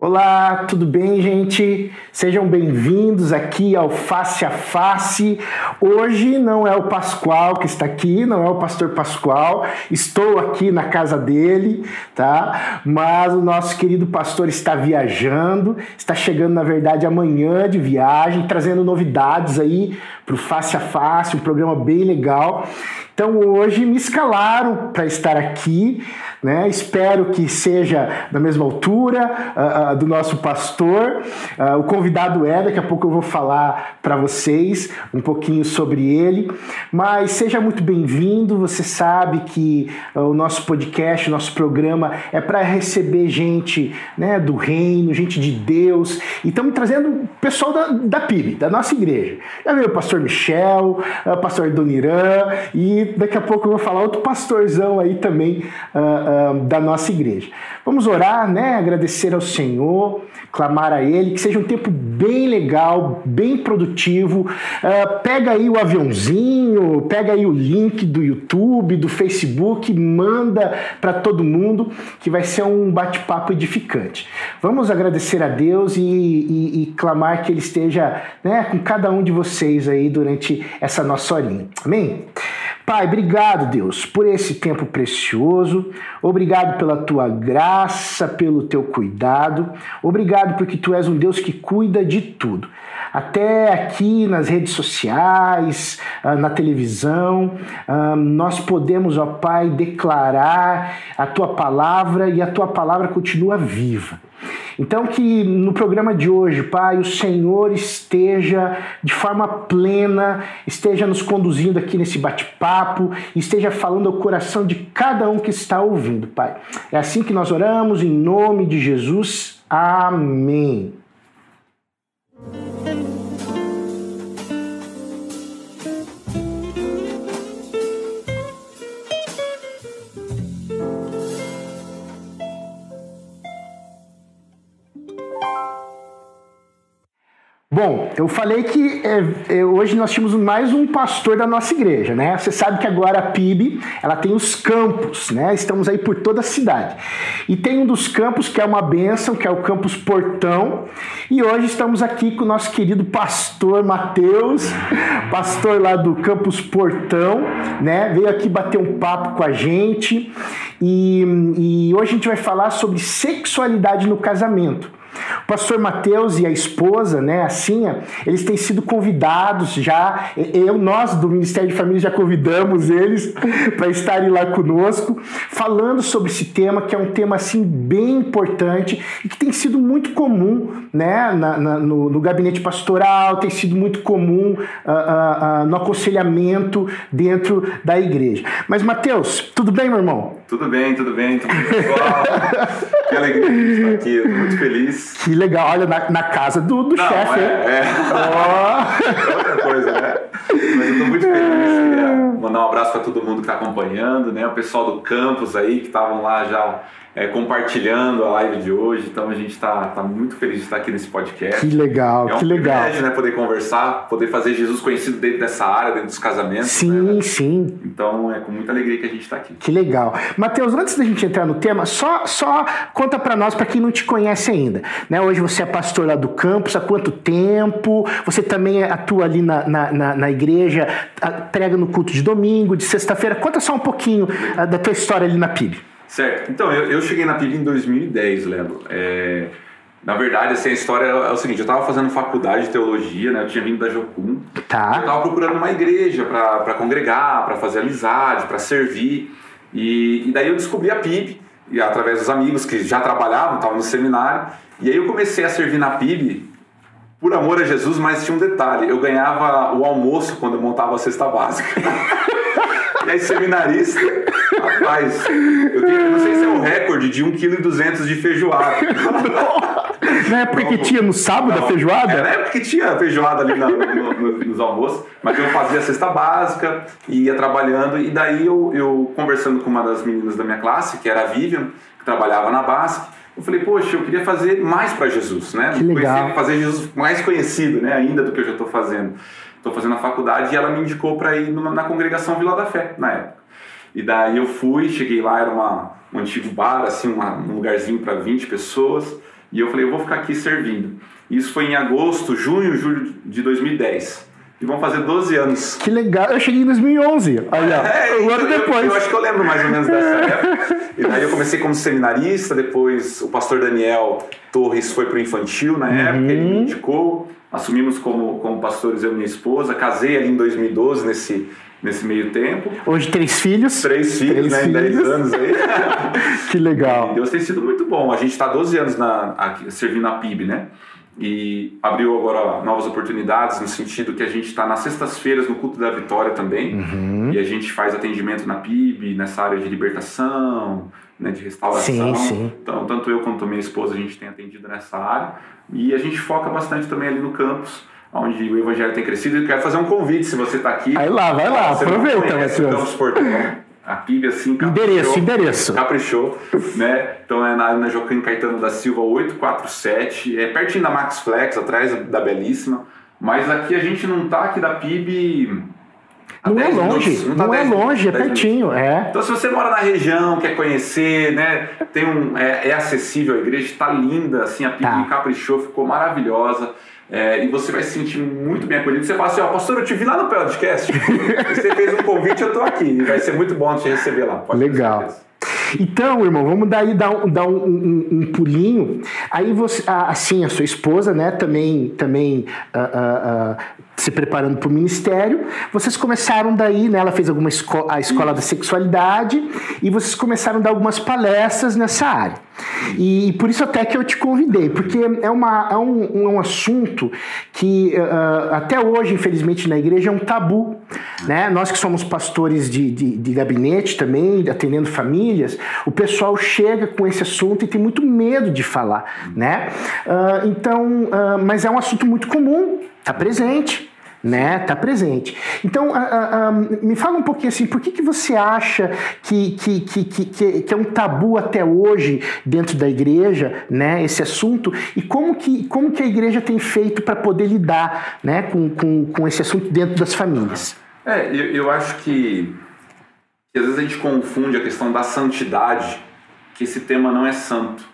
Olá, tudo bem, gente? Sejam bem-vindos aqui ao Face a Face. Hoje não é o Pascoal que está aqui, não é o pastor Pascoal. Estou aqui na casa dele, tá? Mas o nosso querido pastor está viajando, está chegando, na verdade, amanhã de viagem, trazendo novidades aí para o Face a Face, um programa bem legal. Então hoje me escalaram para estar aqui, né? Espero que seja da mesma altura uh, uh, do nosso pastor. Uh, o convidado é, daqui a pouco eu vou falar para vocês um pouquinho sobre ele. Mas seja muito bem-vindo. Você sabe que o nosso podcast, o nosso programa é para receber gente, né, do reino, gente de Deus. E estamos trazendo pessoal da, da PIB, da nossa igreja. Já veio o pastor Michel, o pastor Doniran e daqui a pouco eu vou falar outro pastorzão aí também uh, da nossa igreja. Vamos orar, né? Agradecer ao Senhor, clamar a Ele, que seja um tempo bem legal, bem produtivo. Uh, pega aí o aviãozinho, pega aí o link do YouTube, do Facebook, manda para todo mundo, que vai ser um bate-papo edificante. Vamos agradecer a Deus e, e, e clamar que Ele esteja né, com cada um de vocês aí durante essa nossa horinha. Amém? Pai, obrigado, Deus, por esse tempo precioso. Obrigado pela tua graça, pelo teu cuidado. Obrigado porque tu és um Deus que cuida de tudo. Até aqui nas redes sociais, ah, na televisão, ah, nós podemos, ó Pai, declarar a tua palavra e a tua palavra continua viva. Então, que no programa de hoje, Pai, o Senhor esteja de forma plena, esteja nos conduzindo aqui nesse bate-papo, esteja falando ao coração de cada um que está ouvindo, Pai. É assim que nós oramos, em nome de Jesus. Amém. Bom, eu falei que é, é, hoje nós tínhamos mais um pastor da nossa igreja, né? Você sabe que agora a PIB ela tem os campos, né? Estamos aí por toda a cidade. E tem um dos campos que é uma bênção, que é o campus Portão. E hoje estamos aqui com o nosso querido pastor Mateus, pastor lá do campus Portão, né? Veio aqui bater um papo com a gente. E, e hoje a gente vai falar sobre sexualidade no casamento. O pastor Mateus e a esposa, né, a Cinha, eles têm sido convidados já, eu, nós do Ministério de Família já convidamos eles para estarem lá conosco, falando sobre esse tema, que é um tema assim bem importante e que tem sido muito comum né, na, na, no, no, gabinete pastoral, tem sido muito comum uh, uh, uh, no aconselhamento dentro da igreja. Mas, Mateus, tudo bem, meu irmão? Tudo bem, tudo bem, tudo bem, pessoal. que alegria estar aqui, muito feliz. Que legal, olha, na, na casa do, do chefe. É, é. Oh. é outra coisa, né? Mas eu estou muito feliz. Mandar um abraço para todo mundo que está acompanhando, né? O pessoal do campus aí que estavam lá já é, compartilhando a live de hoje. Então a gente está tá muito feliz de estar aqui nesse podcast. Que legal, é um que legal. né, poder conversar, poder fazer Jesus conhecido dentro dessa área, dentro dos casamentos. Sim, né? sim. Então é com muita alegria que a gente está aqui. Que legal. Mateus, antes da gente entrar no tema, só, só conta para nós, para quem não te conhece ainda. Né? Hoje você é pastor lá do campus, há quanto tempo? Você também atua ali na, na, na, na igreja, prega no culto de domingo, de sexta-feira. Conta só um pouquinho ah, da tua história ali na PIB. Certo. Então, eu, eu cheguei na PIB em 2010, Lembro. É, na verdade, assim, a história é o seguinte, eu estava fazendo faculdade de teologia, né? Eu tinha vindo da Jocum. Tá. Eu estava procurando uma igreja para congregar, para fazer amizade, para servir. E, e, daí eu descobri a PIB, e através dos amigos que já trabalhavam, estavam no seminário. E aí eu comecei a servir na PIB por amor a Jesus, mas tinha um detalhe. Eu ganhava o almoço quando eu montava a cesta básica. e aí, seminarista, rapaz, eu, tenho, eu não sei se é o recorde de 1,2 kg de feijoada. Na época que tinha no sábado não, a feijoada? É, na época que tinha feijoada ali no, no, nos almoços, mas eu fazia a cesta básica, ia trabalhando, e daí eu, eu conversando com uma das meninas da minha classe, que era a Vivian, que trabalhava na BASC, eu falei, poxa, eu queria fazer mais para Jesus, né? Que legal. Conhecer, fazer Jesus mais conhecido, né? Ainda do que eu já estou fazendo. Estou fazendo a faculdade e ela me indicou para ir numa, na congregação Vila da Fé, na época. E daí eu fui, cheguei lá, era uma, um antigo bar, assim, uma, um lugarzinho para 20 pessoas. E eu falei, eu vou ficar aqui servindo. Isso foi em agosto, junho, julho de 2010. E vão fazer 12 anos. Que legal. Eu cheguei em 2011. Olha, É, um então, ano eu- depois. Eu, acho que eu lembro mais ou menos dessa época. E daí eu comecei como seminarista, depois o pastor Daniel Torres foi pro infantil na época, ele Uhum. me indicou. Assumimos como, como pastores eu e minha esposa. Casei ali em 2012, nesse, nesse meio tempo. Hoje três filhos. Três filhos, Três né? Em 10 filhos. anos aí. Que E legal. Deus tem sido muito bom. A gente está 12 anos na, aqui, servindo a PIB, né? E abriu agora novas oportunidades no sentido que a gente está nas sextas-feiras no culto da vitória também. Uhum. E a gente faz atendimento na PIB, nessa área de libertação, né, de restauração. Sim, sim. Então, tanto eu quanto minha esposa, a gente tem atendido nessa área. E a gente foca bastante também ali no campus, onde o evangelho tem crescido. E eu quero fazer um convite, se você está aqui. Aí lá, vai lá, aproveita, conhece o Matheus. Campus Portão. A PIB, assim, Endereço, caprichou endereço. caprichou, né? Então é na, na Joaquim Caetano da Silva 847, é pertinho da Max Flex, atrás da Belíssima. Mas aqui a gente não tá aqui da PIB. A Não é 10 longe, minutos, tá não é 10 longe, é 10 minutos. pertinho, é. Então, se você mora na região, quer conhecer, né? Tem um, é, é acessível a igreja, está linda, assim, a PIB Tá. caprichou, ficou maravilhosa. é, e você vai se sentir muito bem acolhido. Você fala assim, ó, pastor, eu te vi lá no podcast. você fez um convite, eu tô aqui. Vai ser muito bom te receber lá. Legal. Então, irmão, vamos daí dar, um, dar um, um- um pulinho. Aí você, assim, a sua esposa, né, também, também ah, ah, ah, se preparando para o ministério. Vocês começaram daí, né? Ela fez alguma esco a escola da sexualidade e vocês começaram a dar algumas palestras nessa área. E por isso até que eu te convidei, porque é, uma, é um, um assunto que até hoje, infelizmente, na igreja é um tabu. Né? Nós que somos pastores de, de, de gabinete também, atendendo famílias, o pessoal chega com esse assunto e tem muito medo de falar. Né? Ah, então, ah, mas é um assunto muito comum, está presente né? Tá presente. Então, ah, me fala um pouquinho assim, por que, que você acha que, que, que, que, que- que é um tabu até hoje dentro da igreja, né? Esse assunto e como que, como que a igreja tem feito para poder lidar, né? Com, com, com esse assunto dentro das famílias? É, eu, eu acho que, às vezes a gente confunde a questão da santidade, que esse tema não é santo.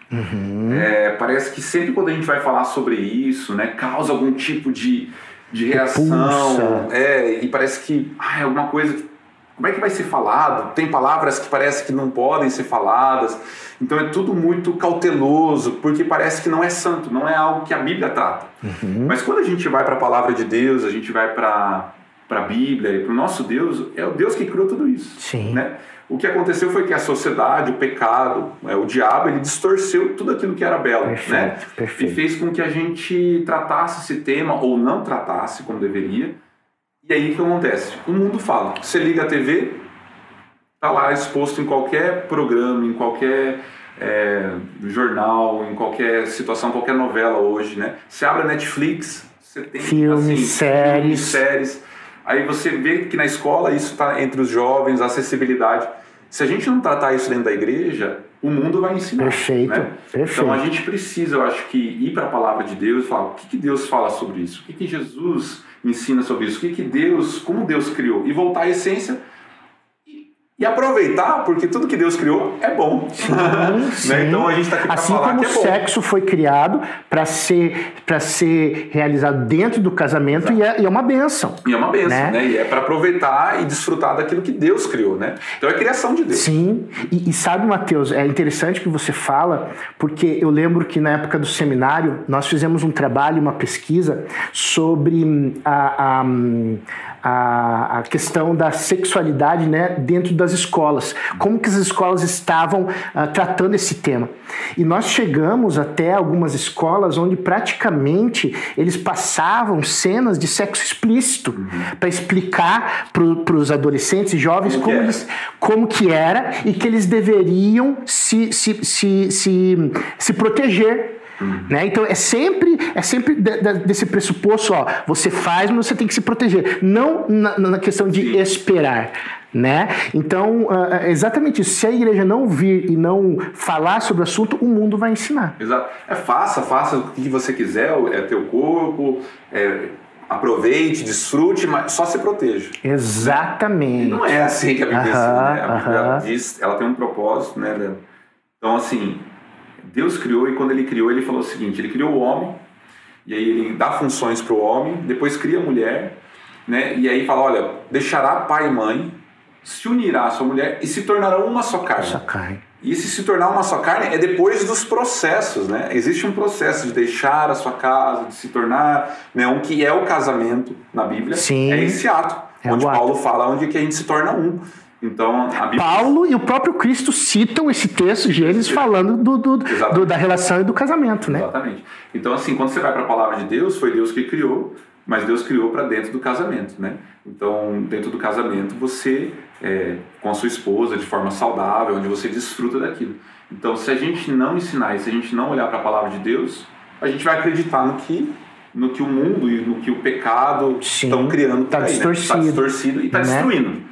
É, parece que sempre quando a gente vai falar sobre isso, né, causa algum tipo de, de reação. É, e parece que ah, é alguma coisa. que- Como é que vai ser falado? Tem palavras que parece que não podem ser faladas. Então é tudo muito cauteloso, porque parece que não é santo, não é algo que a Bíblia trata. Mas quando a gente vai para a palavra de Deus, a gente vai para a Bíblia e para o nosso Deus, é o Deus que criou tudo isso. Sim. Né? O que aconteceu foi que a sociedade, o pecado, é, o diabo, ele distorceu tudo aquilo que era belo. Perfeito, né? perfeito. E fez com que a gente tratasse esse tema ou não tratasse como deveria. E aí o que acontece? O mundo fala. Você liga a TV, tá lá exposto em qualquer programa, em qualquer é, jornal, em qualquer situação, qualquer novela hoje, né? Você abre a Netflix, você tem Filmes, assim, séries. filmes, séries. Aí você vê que na escola isso está entre os jovens, a acessibilidade. Se a gente não tratar isso dentro da igreja, o mundo vai ensinar. Perfeito, né? perfeito. Então a gente precisa, eu acho que, ir para a palavra de Deus e falar o que, que Deus fala sobre isso, o que, que Jesus ensina sobre isso, o que, que Deus, como Deus criou, e voltar à essência e, aproveitar, porque tudo que Deus criou é bom. Sim. Né? Então a gente está aqui para Assim falar como que o é bom. sexo foi criado para ser, pra ser realizado dentro do casamento e é, e é uma benção. E é uma benção, Né? né? E é para aproveitar e desfrutar daquilo que Deus criou, né? Então é criação de Deus. Sim, e, e sabe, Mateus, é interessante que você fala, porque eu lembro que na época do seminário nós fizemos um trabalho, uma pesquisa sobre a, a, a, a questão da sexualidade né, dentro das escolas. Como que as escolas estavam ah, tratando esse tema. E nós chegamos até algumas escolas onde praticamente eles passavam cenas de sexo explícito para explicar para os adolescentes e jovens Como como, que era. eles como que era e que eles deveriam se, se, se, se, se proteger. Né? Então é sempre é sempre de- de- desse pressuposto, ó, você faz, mas você tem que se proteger, não na, na questão de Sim. esperar. Né? Então, é exatamente isso. Se a igreja não vir e não falar sobre o assunto, o mundo vai ensinar. Exato. É faça, faça o que você quiser, é teu corpo, é, aproveite, desfrute, mas só se proteja. Exatamente. Não é assim que a Bíblia ensina, né? A Bíblia diz, ela tem um propósito, né? Então, assim, Deus criou e quando ele criou, ele falou o seguinte: ele criou o homem, e aí ele dá funções para o homem, depois cria a mulher, né? E aí fala: olha, deixará pai e mãe, se unirá à sua mulher e se tornarão uma só carne. Só carne. E esse se tornar uma só carne é depois dos processos, né? Existe um processo de deixar a sua casa, de se tornar, né, um que é o casamento na Bíblia. Sim. É esse ato, É onde ato. Paulo fala onde que a gente se torna um. Então, Bíblia Paulo e o próprio Cristo citam esse texto, Gênesis, falando do, do- do- da relação e do casamento, né? Exatamente. Então, assim, quando você vai para a palavra de Deus, foi Deus que criou, mas Deus criou para dentro do casamento, né? Então, dentro do casamento, você, é, com a sua esposa, de forma saudável, onde você desfruta daquilo. Então, se a gente não ensinar e se a gente não olhar para a palavra de Deus, a gente vai acreditar no que, no que o mundo e no que o pecado Sim, estão criando tá aí, né? distorcido. Tá distorcido e está Né? destruindo.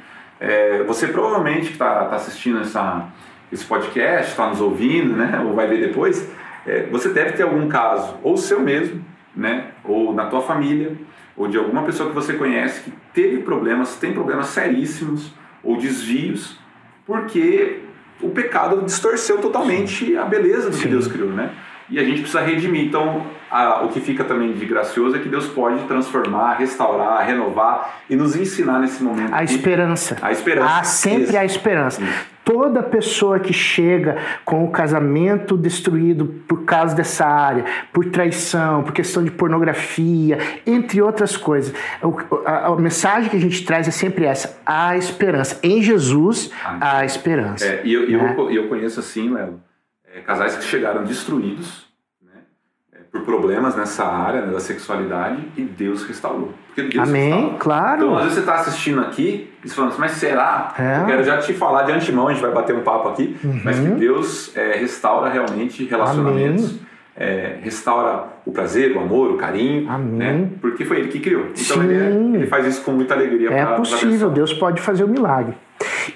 É, você provavelmente que está assistindo essa, esse podcast, está nos ouvindo, né, ou vai ver depois, é, você deve ter algum caso, ou seu mesmo, né, ou na tua família, ou de alguma pessoa que você conhece que teve problemas, tem problemas seríssimos, ou desvios, porque o pecado distorceu totalmente a beleza do que Sim. Deus criou, né? E a gente precisa redimir. Então, a- o que fica também de gracioso é que Deus pode transformar, restaurar, renovar e nos ensinar nesse momento. A que- esperança. A esperança. Há sempre Isso. a esperança. Isso. Toda pessoa que chega com o casamento destruído por causa dessa área, por traição, por questão de pornografia, entre outras coisas, a, a mensagem que a gente traz é sempre essa: a esperança. Em Jesus, a esperança. É, e eu, eu, né? co- eu conheço assim, Léo, é, casais que chegaram destruídos por problemas nessa área né, da sexualidade e Deus restaurou. Porque Deus Amém, restaura. claro. Então, às vezes você está assistindo aqui e você falando assim, mas será? É. Eu quero já te falar de antemão, a gente vai bater um papo aqui, mas Uhum. que Deus é, restaura realmente relacionamentos, é, restaura o prazer, o amor, o carinho, Amém. né? Porque foi Ele que criou. Então ele, é- ele faz isso com muita alegria. É pra- pra possível, pessoa. Deus pode fazer o milagre.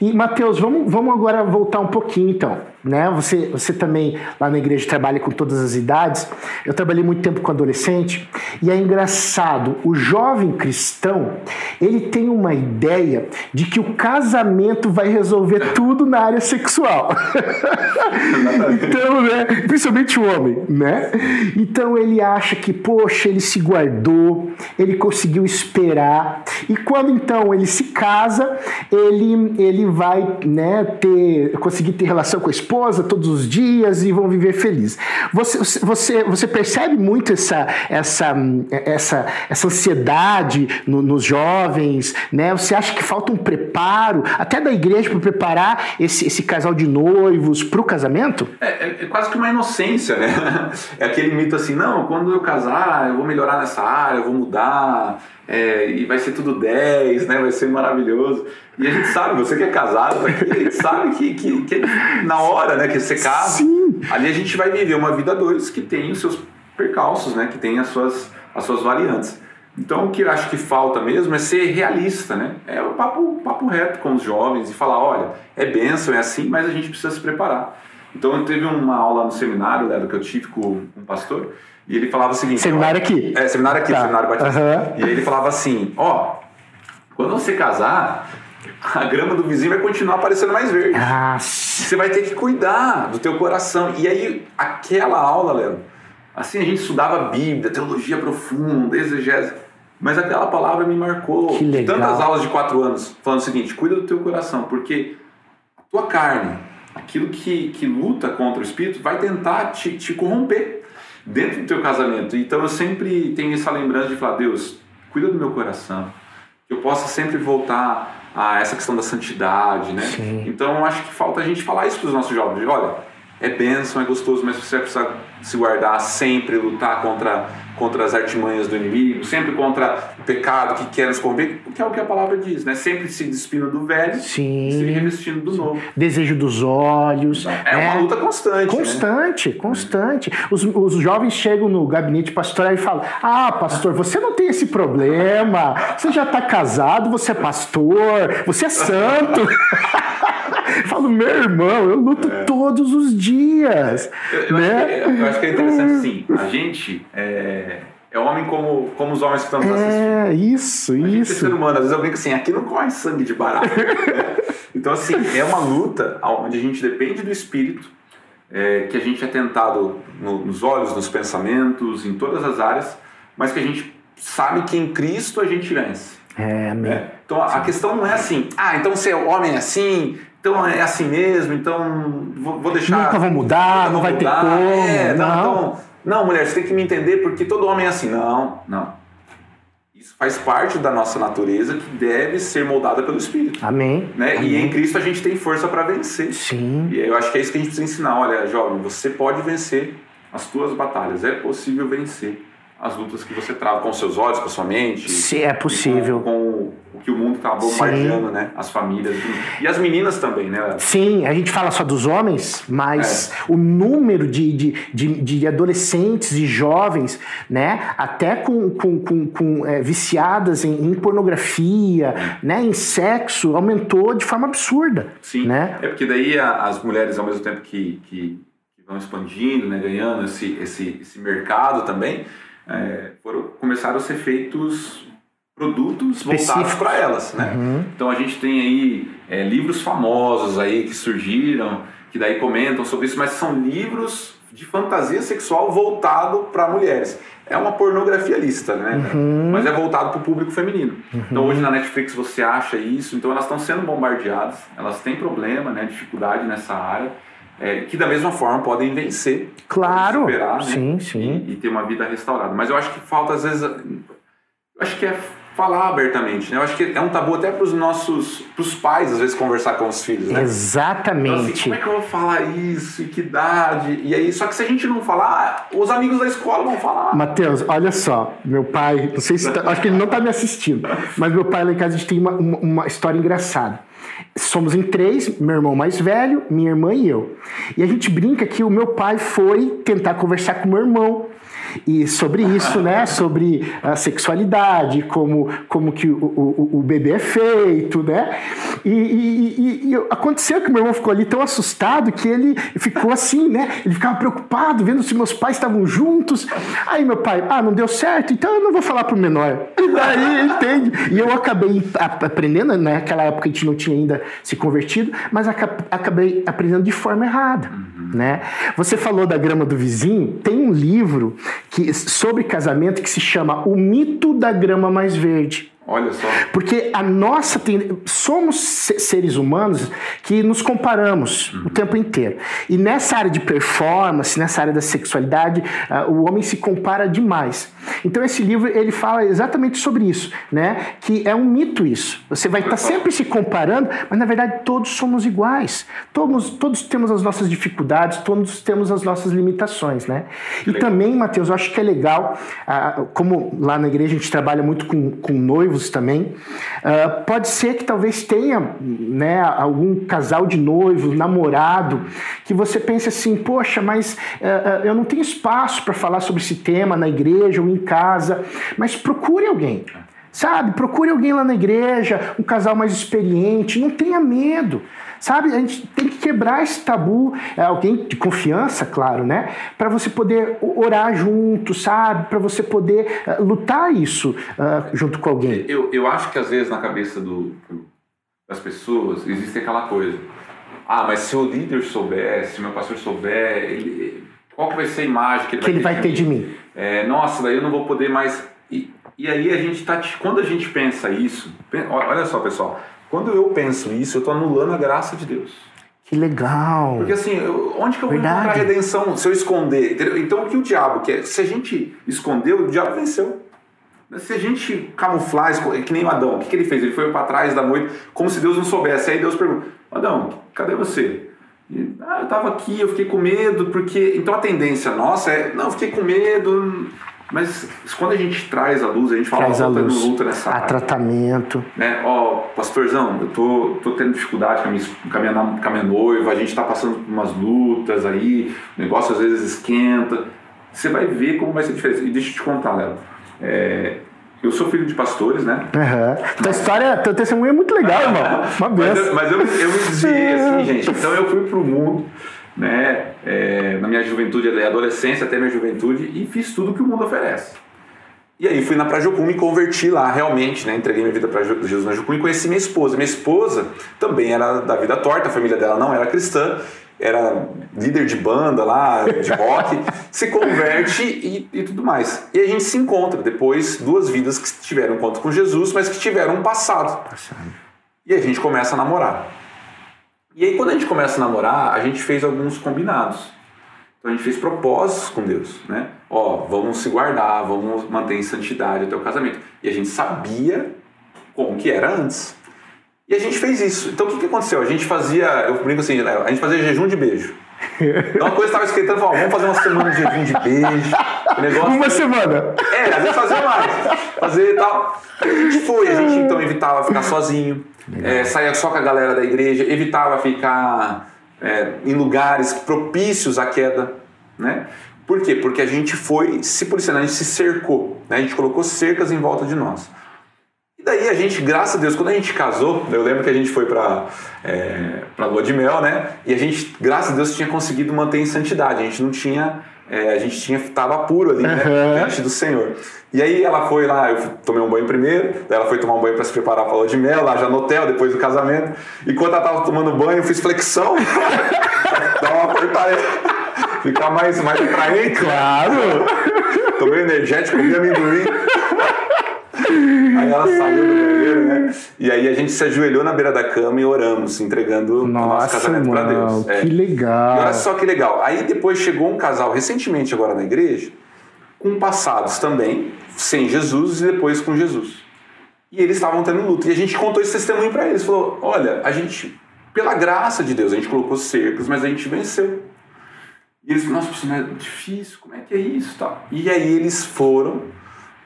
E Mateus, vamos, vamos agora voltar um pouquinho então, né? Você, você também lá na igreja trabalha com todas as idades. Eu trabalhei muito tempo com adolescente e é engraçado, o jovem cristão, ele tem uma ideia de que o casamento vai resolver tudo na área sexual. Então, né, principalmente o homem, né? Então ele acha que, poxa, ele se guardou, ele conseguiu esperar, e quando então ele se casa, ele, ele vai, né, ter, conseguir ter relação com a esposa todos os dias e vão viver felizes. Você, você, você percebe muito essa, essa, essa, essa ansiedade no- nos jovens, né? Você acha que falta um preparo, até da igreja, para preparar esse, esse casal de noivos para o casamento? É, é- é quase que uma inocência, né? É aquele mito assim, não, quando eu casar, eu vou melhorar nessa área, eu vou mudar, é, e vai ser tudo 10, né? Vai ser maravilhoso. E a gente sabe, você que é casado tá aqui, a gente sabe que, que, que na hora né, que você casa, Sim. ali a gente vai viver uma vida dois que tem os seus percalços, né? Que tem as suas, as suas variantes. Então o que eu acho que falta mesmo é ser realista, né? É o papo, papo reto com os jovens e falar, olha, é bênção, é assim, mas a gente precisa se preparar. Então eu teve uma aula no seminário, Léo, que eu tive com um pastor, e ele falava o seguinte... Seminário ó, aqui? É, seminário aqui, Tá. seminário batista. Aham. E aí ele falava assim, ó, quando você casar, a grama do vizinho vai continuar aparecendo mais verde. Ah, Você vai ter que cuidar do teu coração. E aí, aquela aula, Léo, assim, a gente estudava Bíblia, teologia profunda, exegese. Mas aquela palavra me marcou. Que legal. Tantas aulas de quatro anos, falando o seguinte, cuida do teu coração, porque a tua carne, aquilo que, que luta contra o Espírito, vai tentar te, te corromper dentro do teu casamento. Então eu sempre tenho essa lembrança de falar, Deus, cuida do meu coração. Que eu possa sempre voltar a essa questão da santidade, né? Sim. Então acho que falta a gente falar isso para os nossos jovens. Olha, é bênção, é gostoso, mas você vai precisar se guardar sempre, lutar contra, contra as artimanhas do inimigo, sempre contra o pecado que quer nos corromper, que é o que a palavra diz, né? Sempre se despindo do velho e se sim. revestindo do novo. Desejo dos olhos. É né? uma luta constante. né? Constante, constante. Os, os jovens chegam no gabinete pastoral e falam: Ah, pastor, você não tem esse problema. Você já está casado, você é pastor, você é santo. Eu Falo, meu irmão, eu luto todos os dias. Eu, eu né? acho que, eu acho que é interessante sim. A gente é, é homem como, como os homens que estão nos assistindo. É, isso, A gente é ser isso. humano, às vezes eu brinco assim, aqui não corre sangue de barato. né? Então, assim, é uma luta onde a gente depende do Espírito é, que a gente é tentado no, nos olhos, nos pensamentos, em todas as áreas, mas que a gente sabe que em Cristo a gente vence. É, amém. É. Então a, a questão não é assim, ah, então ser homem é assim, então é assim mesmo, então vou, vou deixar. Nunca vou mudar, não vai mudar. ter como. É, não, não. Então, não, mulher, você tem que me entender porque todo homem é assim. Não, não. Isso faz parte da nossa natureza que deve ser moldada pelo Espírito. Amém. Né? Amém. E em Cristo a gente tem força para vencer. Sim. E eu acho que é isso que a gente precisa ensinar. Olha, jovem, você pode vencer as tuas batalhas. É possível vencer as lutas que você trava com seus olhos, com a sua mente. Se é possível. Com, com o que o mundo está bombardeando, né? As famílias. E as meninas também, né? Sim, a gente fala só dos homens, mas é. o número de, de, de, de, adolescentes e jovens, né? Até com, com, com, com é, viciadas em, em pornografia, né? Em sexo, aumentou de forma absurda. Sim, né? é porque daí as mulheres, ao mesmo tempo que, que, que vão expandindo, né? Ganhando esse, esse, esse mercado também é, foram, começaram a ser feitos produtos voltados para elas, né? Uhum. Então a gente tem aí é, livros famosos aí que surgiram, que daí comentam sobre isso, mas são livros de fantasia sexual voltado para mulheres. É uma pornografia lista, né? Uhum. Mas é voltado para o público feminino. Uhum. Então hoje na Netflix você acha isso, então elas estão sendo bombardeadas, elas têm problema, né, dificuldade nessa área é, que da mesma forma podem vencer, claro, podem superar, sim, né? sim. E, e, ter uma vida restaurada. Mas eu acho que falta às vezes, eu acho que é falar abertamente, né? Eu acho que é um tabu até para os nossos, para os pais às vezes conversar com os filhos, né? Exatamente. Então, assim, como é que eu vou falar isso? E que idade? E aí, só que se a gente não falar, os amigos da escola vão falar. Matheus, olha só, meu pai, não sei se tá, acho que ele não está me assistindo, mas meu pai lá em casa a gente tem uma, uma, uma história engraçada. Somos em três, meu irmão mais velho, minha irmã e eu. E a gente brinca que o meu pai foi tentar conversar com o meu irmão e sobre isso, né? Sobre a sexualidade, como, como que o, o, o bebê é feito, né? E, e, e, e, aconteceu que meu irmão ficou ali tão assustado que ele ficou assim, né? Ele ficava preocupado, vendo se meus pais estavam juntos. Aí meu pai, ah, não deu certo, então eu não vou falar pro menor. Aí, entende? E eu acabei aprendendo, né? naquela época a gente não tinha ainda se convertido, mas acabei aprendendo de forma errada, uhum. né? Você falou da grama do vizinho, tem um livro que, sobre casamento que se chama O Mito da Grama Mais Verde. Olha só. Porque a nossa tem, somos seres humanos que nos comparamos uhum. o tempo inteiro. E nessa área de performance, nessa área da sexualidade, uh, o homem se compara demais. Então esse livro ele fala exatamente sobre isso, né? Que é um mito isso. Você vai estar tá sempre se comparando, mas na verdade todos somos iguais. Todos, todos temos as nossas dificuldades, todos temos as nossas limitações, né? E também, Mateus, eu acho que é legal, uh, como lá na igreja a gente trabalha muito com, com noivos também. Uh, pode ser que talvez tenha né, algum casal de noivos, namorado, que você pense assim: poxa, mas uh, eu não tenho espaço para falar sobre esse tema na igreja ou em casa. Mas procure alguém. Sabe, procure alguém lá na igreja, um casal mais experiente, não tenha medo. Sabe, a gente tem que quebrar esse tabu, é, alguém de confiança, claro, né? Para você poder orar junto, sabe? Para você poder uh, lutar isso uh, junto com alguém. Eu, eu acho que às vezes na cabeça do, das pessoas existe aquela coisa. Ah, mas se o líder souber, se o meu pastor souber, ele, qual que vai ser a imagem que ele que vai ele ter, vai ter de mim? É, nossa, daí eu não vou poder mais. E, e aí a gente tá. Quando a gente pensa isso, olha só, pessoal, quando eu penso isso, eu estou anulando a graça de Deus. Que legal. Porque assim, onde que eu vou Verdade. encontrar redenção se eu esconder? Entendeu? Então o que o diabo quer? Se a gente escondeu, o diabo venceu. Se a gente camuflar, que nem o Adão, o que, que ele fez? Ele foi para trás da noite, como se Deus não soubesse. Aí Deus pergunta: Adão, cadê você? E, ah, eu estava aqui, eu fiquei com medo, porque. Então a tendência nossa é: não, eu fiquei com medo, mas quando a gente traz a luz, a gente fala, traz a luz, luta nessa a área. tratamento. Né? Ó, pastorzão, eu tô, tô tendo dificuldade com a minha, com a minha, com a minha noiva, a gente tá passando por umas lutas aí, o negócio às vezes esquenta. Você vai ver como vai ser diferente. E deixa eu te contar, Léo. É, eu sou filho de pastores, né? Uhum. Tua história, teu testemunho é muito legal, irmão. Uma vez. Mas, eu, mas eu, eu me desviei assim, gente. Então eu fui pro mundo né, é, na minha juventude, adolescência até minha juventude, e fiz tudo que o mundo oferece. E aí fui na Prajucu, me converti lá realmente, né, entreguei minha vida para Jesus na Jucu e conheci minha esposa. Minha esposa também era da vida torta, a família dela não era cristã, era líder de banda lá, de rock, se converte e, e, tudo mais. E a gente se encontra depois, duas vidas que tiveram encontro com Jesus, mas que tiveram um passado. passado. E a gente começa a namorar. E aí, quando a gente começa a namorar, a gente fez alguns combinados. Então a gente fez propósitos com Deus, né? Ó, vamos se guardar, vamos manter em santidade até o casamento. E a gente sabia como que era antes. E a gente fez isso. Então o que, que aconteceu? A gente fazia, eu brinco assim, a gente fazia jejum de beijo. Então a coisa estava esquentando, falava, vamos fazer uma semana de jejum de beijo. Negócio uma semana. É, às vezes fazia mais. Fazer e tal. A gente foi, a gente então evitava ficar sozinho, é, saía só com a galera da igreja, evitava ficar é, em lugares propícios à queda, né? Por quê? Porque a gente foi se policiando, a gente se cercou, né? a gente colocou cercas em volta de nós. E daí a gente, graças a Deus, quando a gente casou, eu lembro que a gente foi para é, pra lua de mel, né? E a gente, graças a Deus, tinha conseguido manter em santidade. A gente não tinha é, a gente tinha tava puro ali, né? Uhum. Diante do Senhor. E aí ela foi lá, eu tomei um banho primeiro, daí ela foi tomar um banho para se preparar para a lua de mel, lá já no hotel, depois do casamento. Enquanto ela tava tomando banho, eu fiz flexão. Dá uma cortada. Ficar mais, mais atraente. Claro! Tomei energético, comi amendoim. Aí ela saiu do banheiro, né? E aí a gente se ajoelhou na beira da cama e oramos, entregando Nossa, o nosso casamento para Deus. É. Que legal. E olha só que legal. Aí depois chegou um casal recentemente agora na igreja, com passados também, sem Jesus e depois com Jesus. E eles estavam tendo luto. E a gente contou esse testemunho para eles. Falou: olha, a gente, pela graça de Deus, a gente colocou cercos, mas a gente venceu. E eles falaram: nossa, isso é difícil, como é que é isso? Tá. E aí eles foram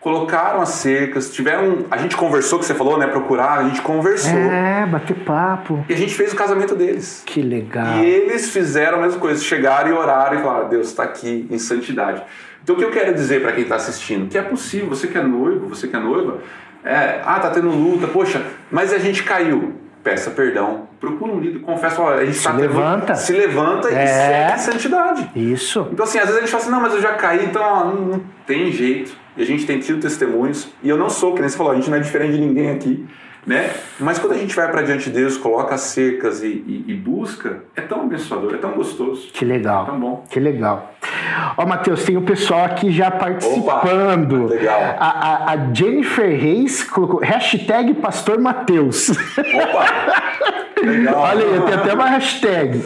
colocaram as cercas, tiveram. A gente conversou, que você falou, né? Procurar, a gente conversou. É, bater papo. E a gente fez o casamento deles. Que legal. E eles fizeram a mesma coisa, chegaram e oraram e falaram: Deus está aqui em santidade. Então o que eu quero dizer para quem está assistindo? Que é possível, você que é noivo, você que é noiva, é, ah, tá tendo luta, poxa, mas a gente caiu. Peça perdão, procura um líder, confessa, olha, a gente se tá levanta. Tendo, se levanta é. e segue em santidade. Isso. Então assim, às vezes a gente fala assim, não, mas eu já caí, então ó, não, não tem jeito e a gente tem tido testemunhos, e eu não sou, que nem você falou, a gente não é diferente de ninguém aqui, né? Mas quando a gente vai para diante de Deus, coloca cercas e, e, e, busca, é tão abençoador, é tão gostoso. Que legal. É tão bom. Que legal. Ó, Matheus, tem o pessoal aqui já participando. Opa, legal. A, a, a Jennifer Reis colocou hashtag Pastor Matheus. Opa! Legal. Olha aí, tem até uma hashtag.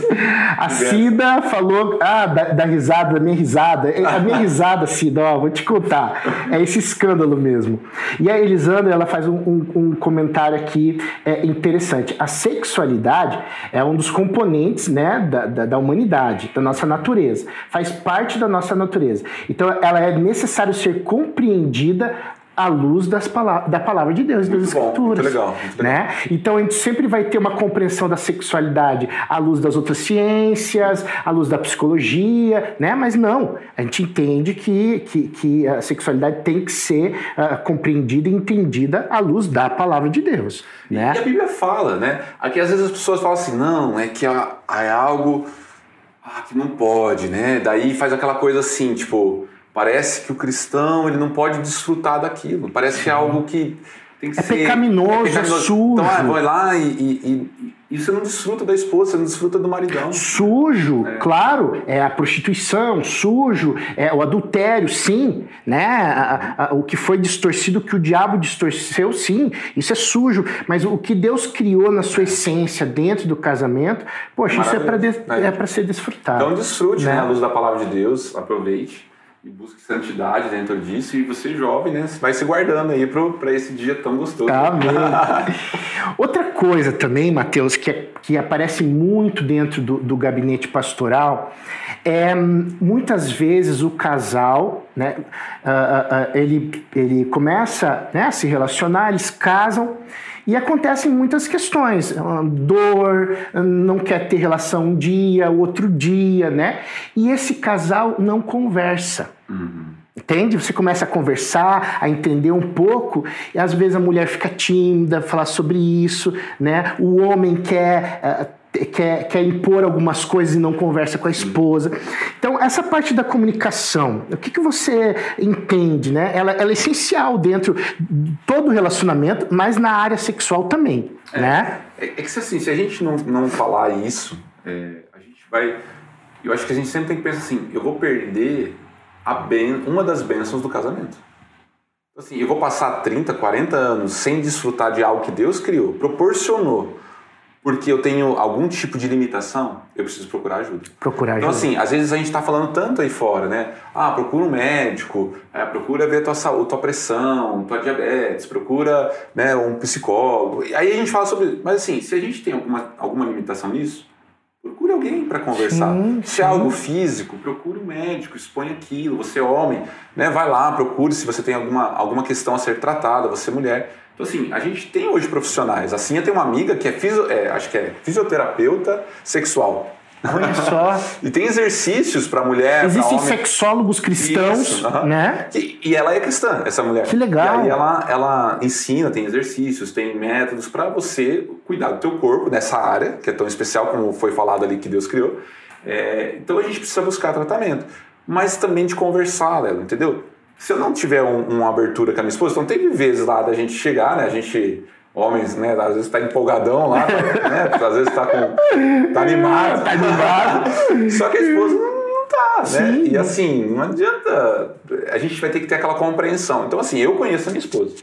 A Cida falou, ah, da, da, risada, da minha risada. É, a minha risada, Cida, ó, vou te contar. É esse escândalo mesmo. E a Elisandra, ela faz um, um, um comentário aqui é, interessante. A sexualidade é um dos componentes né, da, da, da humanidade, da nossa natureza. Faz parte da nossa natureza. Então, ela é necessário ser compreendida à luz das palavras, da palavra de Deus, muito das bom, escrituras. Muito legal, muito legal. Né? Então a gente sempre vai ter uma compreensão da sexualidade à luz das outras ciências, à luz da psicologia, né? mas não, a gente entende que, que, que a sexualidade tem que ser uh, compreendida e entendida à luz da palavra de Deus. Né? E a Bíblia fala, né? Aqui às vezes as pessoas falam assim, não, é que é algo ah, que não pode, né? Daí faz aquela coisa assim, tipo Parece que o cristão ele não pode desfrutar daquilo. Parece que é algo que tem que é ser. Pecaminoso, é pecaminoso, sujo. Então, ah, vai lá e, e, e, você não desfruta da esposa, você não desfruta do maridão. Sujo, é. claro, é a prostituição, sujo, é o adultério, sim, né? A, a, o que foi distorcido, que o diabo distorceu, sim, isso é sujo. Mas o que Deus criou na sua essência dentro do casamento, poxa, isso é para é. é ser desfrutado. Então desfrute, né? né? A luz da palavra de Deus, aproveite e busque santidade dentro disso. E você, jovem, né, vai se guardando aí para esse dia tão gostoso. Amém. Outra coisa também, Mateus, que, é, que aparece muito dentro do, do gabinete pastoral é muitas vezes o casal, né, uh, uh, uh, ele, ele começa né, a se relacionar, eles casam. E acontecem muitas questões, dor, não quer ter relação um dia, outro dia, né? E esse casal não conversa. Uhum. Entende? Você começa a conversar, a entender um pouco, e às vezes a mulher fica tímida, falar sobre isso, né? O homem quer. Uh, quer, quer impor algumas coisas e não conversa com a esposa. Então, essa parte da comunicação, o que, que você entende? Né? Ela, ela é essencial dentro de todo relacionamento, mas na área sexual também. É, né? é, é que assim, se a gente não, não falar isso, é, vai. Eu acho que a gente sempre tem que pensar assim: eu vou perder a ben, uma das bênçãos do casamento. Assim, eu vou passar 30, 40 anos sem desfrutar de algo que Deus criou, proporcionou, porque eu tenho algum tipo de limitação, eu preciso procurar ajuda. Procurar Então, ajuda. assim, às vezes a gente está falando tanto aí fora, né? Ah, procura um médico, é, procura ver tua saúde, tua pressão, tua diabetes, procura né, um psicólogo. E aí a gente fala sobre. Mas assim, se a gente tem alguma, alguma limitação nisso, procure alguém para conversar. Sim, se é algo físico, procure um médico, expõe aquilo. Você é homem, né? Vai lá, procure se você tem alguma, alguma questão a ser tratada, você é mulher. Então, assim, a gente tem hoje profissionais. Assim, eu tenho uma amiga que é, fisio, é acho que é fisioterapeuta sexual. Olha só. E tem exercícios para mulher, Existem sexólogos cristãos, Isso, aham. né? E, e ela é cristã, essa mulher. Que legal. E aí ela, ela ensina, tem exercícios, tem métodos para você cuidar do teu corpo nessa área, que é tão especial como foi falado ali que Deus criou. É, então a gente precisa buscar tratamento. Mas também de conversar, Léo, entendeu? Se eu não tiver um- uma abertura com a minha esposa, então teve vezes lá da gente chegar, né? A gente, homens, né? Às vezes tá empolgadão lá, né? Às vezes tá com. tá animado. Tá animado. Só que a esposa não, não tá, né? Sim. E assim, não adianta. A gente vai ter que ter aquela compreensão. Então, assim, eu conheço a minha esposa.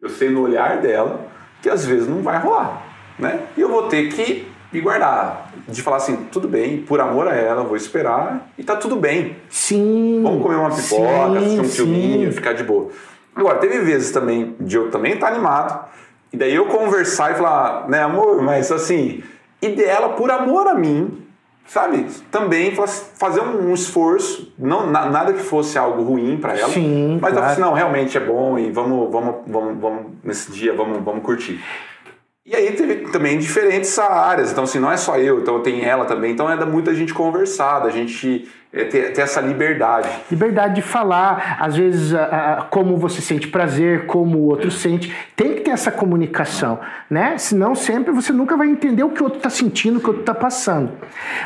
Eu sei no olhar dela que às vezes não vai rolar, né? E eu vou ter que me guardar. De falar assim, tudo bem, por amor a ela, vou esperar e tá tudo bem. Sim. Vamos comer uma pipoca, sim, assistir um sim. filminho, ficar de boa. Agora, teve vezes também de eu também estar animado, e daí eu conversar e falar, né, amor, mas assim, e dela, por amor a mim, sabe, também fa- fazer um esforço, não, na- nada que fosse algo ruim para ela, Sim, mas ela claro. falou assim, não, realmente é bom e vamos, vamos, vamos, vamos nesse dia, vamos, vamos curtir. E aí teve também diferentes áreas, então assim, não é só eu, então tem ela também, então é da muita gente conversar, da gente é, ter, ter essa liberdade. Liberdade de falar, às vezes, a- a- como você sente prazer, como o outro sente. Tem ter essa comunicação, né? Senão, sempre você nunca vai entender o que o outro está sentindo, o que o outro está passando.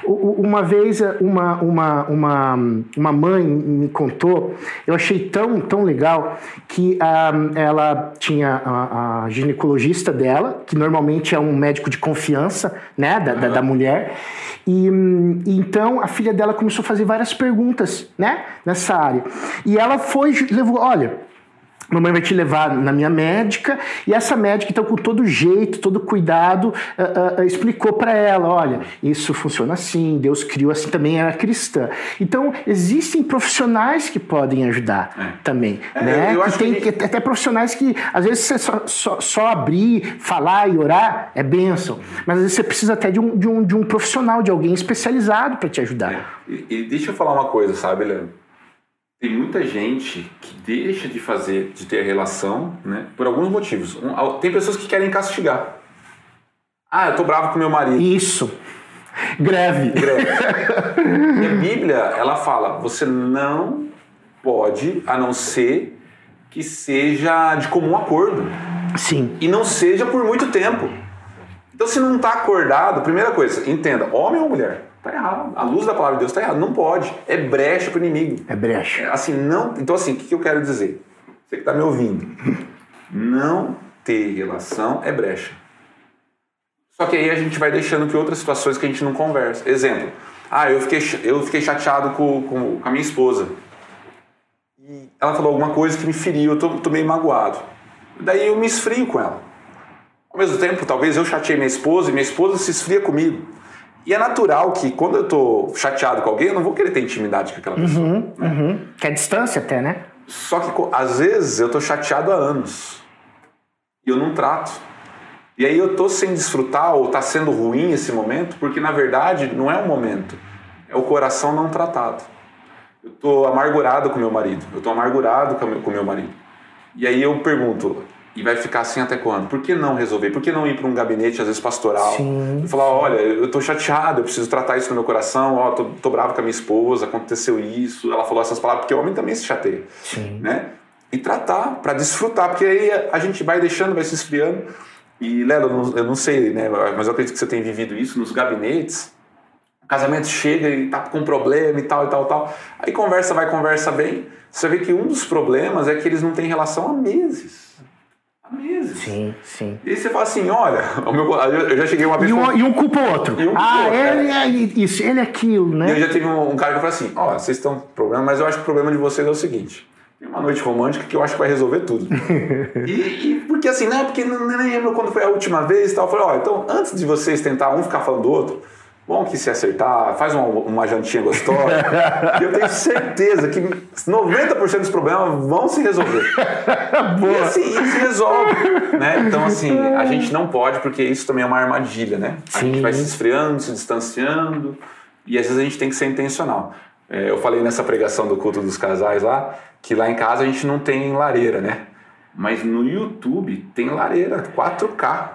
Uma vez, uma, uma, uma, uma mãe me contou, eu achei tão, tão legal, que ah, ela tinha a, a ginecologista dela, que normalmente é um médico de confiança, né, da, da, da mulher, e, hum, e então a filha dela começou a fazer várias perguntas, né, nessa área. E ela foi, levou, olha, Mamãe vai te levar na minha médica e essa médica, então, com todo jeito, todo cuidado, ah, ah, explicou para ela: olha, isso funciona assim, Deus criou assim, também era cristã. Então, existem profissionais que podem ajudar também. É, né? eu- eu Que acho tem que- até profissionais que, às vezes, você só, só, só abrir, falar e orar é bênção, mas às vezes você precisa até de um, de um, de um profissional, de alguém especializado para te ajudar. E, e deixa eu falar uma coisa, sabe, Leandro? Tem muita gente que deixa de fazer, de ter relação, né? Por alguns motivos. Um, tem pessoas que querem castigar. Ah, eu tô bravo com meu marido. Isso. Greve. Greve. e a Bíblia, ela fala, você não pode, a não ser que seja de comum acordo. Sim. E não seja por muito tempo. Então, se não está acordado, primeira coisa, entenda, homem ou mulher, tá errado. A luz da palavra de Deus tá errado. Não pode. É brecha pro inimigo. É brecha. É, Assim, não. Então, assim, o que que eu quero dizer? Você que está me ouvindo, não ter relação é brecha. Só que aí a gente vai deixando que outras situações que a gente não conversa. Exemplo, ah, eu fiquei, eu fiquei chateado com, com, com a minha esposa. E ela falou alguma coisa que me feriu, eu tô, tô meio magoado. Daí eu me esfrio com ela. Ao mesmo tempo, talvez eu chateei minha esposa e minha esposa se esfria comigo. E é natural que quando eu tô chateado com alguém, eu não vou querer ter intimidade com aquela pessoa. Uhum. Que é distância até, né? Só que às vezes eu tô chateado há anos e eu não trato. E aí eu tô sem desfrutar ou tá sendo ruim esse momento, porque na verdade não é o momento, é o coração não tratado. Eu tô amargurado com meu marido, eu tô amargurado com meu, com meu marido. E aí eu pergunto, e vai ficar assim até quando? Por que não resolver? Por que não ir para um gabinete, às vezes pastoral? Sim, E falar, olha, eu tô chateado, eu preciso tratar isso no meu coração, ó, tô, tô bravo com a minha esposa, aconteceu isso, ela falou essas palavras, porque o homem também se chateia Sim. né? E tratar, para desfrutar, porque aí a gente vai deixando, vai se esfriando. E, Léo, eu não, eu não sei, né? Mas eu acredito que você tem vivido isso nos gabinetes. O casamento chega e tá com problema e tal, e tal, e tal. Aí conversa vai, conversa bem. Você vê que um dos problemas é que eles não têm relação há meses. Meses. Sim, sim. E aí você fala assim, olha, meu, eu já cheguei uma vez... E com- um, e um culpa o outro. Um ah, outro, ele é. é isso, ele é aquilo, E eu né? já tive um, um cara que falou assim, ó, vocês estão com problema, mas eu acho que o problema de vocês é o seguinte. Tem uma noite romântica que eu acho que vai resolver tudo. e, e porque assim, não, porque não, não lembro quando foi a última vez e tal. Eu falei, ó, então antes de vocês tentar um ficar falando do outro, bom que se acertar, faz uma, uma jantinha gostosa. e eu tenho certeza que 90% dos problemas vão se resolver. E assim, e se resolve. Né? Então, assim, a gente não pode, porque isso também é uma armadilha, né? A gente vai se esfriando, se distanciando, e às vezes a gente tem que ser intencional. É, eu falei nessa pregação do culto dos casais lá, que lá em casa a gente não tem lareira, né? Mas no YouTube tem lareira, 4K.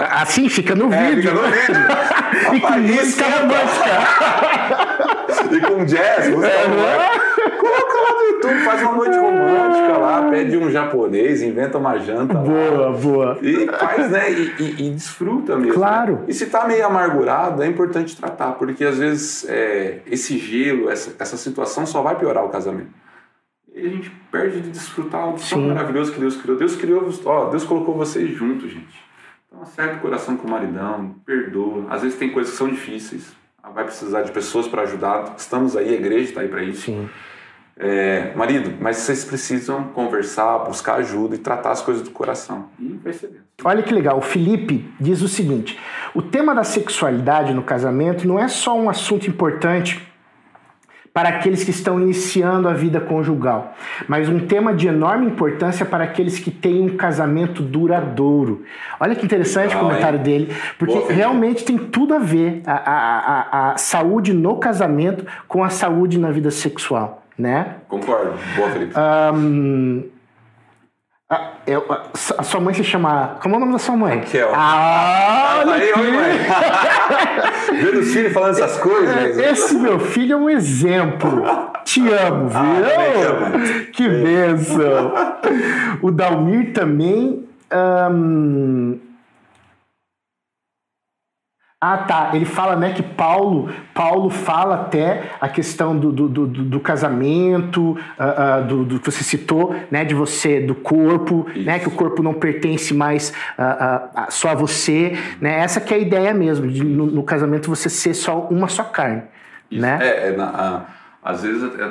Assim fica no É, vídeo. fica no vídeo. E com música é romântica. E com jazz, música romântica. Coloca lá no YouTube, faz uma noite romântica lá, pede um japonês, inventa uma janta lá. Boa, boa. E faz, né? E, e- e desfruta mesmo. Claro. né? E se tá meio amargurado, é importante tratar, porque às vezes é, esse gelo, essa, essa situação só vai piorar o casamento. E a gente perde de desfrutar algo tão maravilhoso que Deus criou. Deus criou, ó, Deus colocou vocês juntos, gente. Então acerta o coração com o maridão, perdoa. Às vezes tem coisas que são difíceis. Vai precisar de pessoas para ajudar. Estamos aí, a igreja está aí para isso. Sim. É, marido, mas vocês precisam conversar, buscar ajuda e tratar as coisas do coração. E. Olha que legal, o Felipe diz o seguinte: o tema da sexualidade no casamento não é só um assunto importante para aqueles que estão iniciando a vida conjugal, mas um tema de enorme importância para aqueles que têm um casamento duradouro. Olha que interessante Legal, o comentário hein? dele, porque Boa, realmente tem tudo a ver a, a, a, a saúde no casamento com a saúde na vida sexual, né? Concordo. Boa, Felipe. A, eu- a- sua mãe se chama. Como é o nome da sua mãe? Raquel. Ah, olha Aí, oi, mãe. Vendo os filhos falando essas coisas. mas- Esse meu filho é um exemplo. Te amo, viu? amo. que bênção. O Dalmir também. ahn, Ah, tá. Ele fala, né, que Paulo, Paulo fala até a questão do, do, do, do casamento, ah, ah, do, do que você citou, né, de você, do corpo, né, Isso. que o corpo não pertence mais ah, só a você, né? Essa que é a ideia mesmo, de no, no casamento você ser só uma só carne, Isso. né? É, é na- a- às vezes é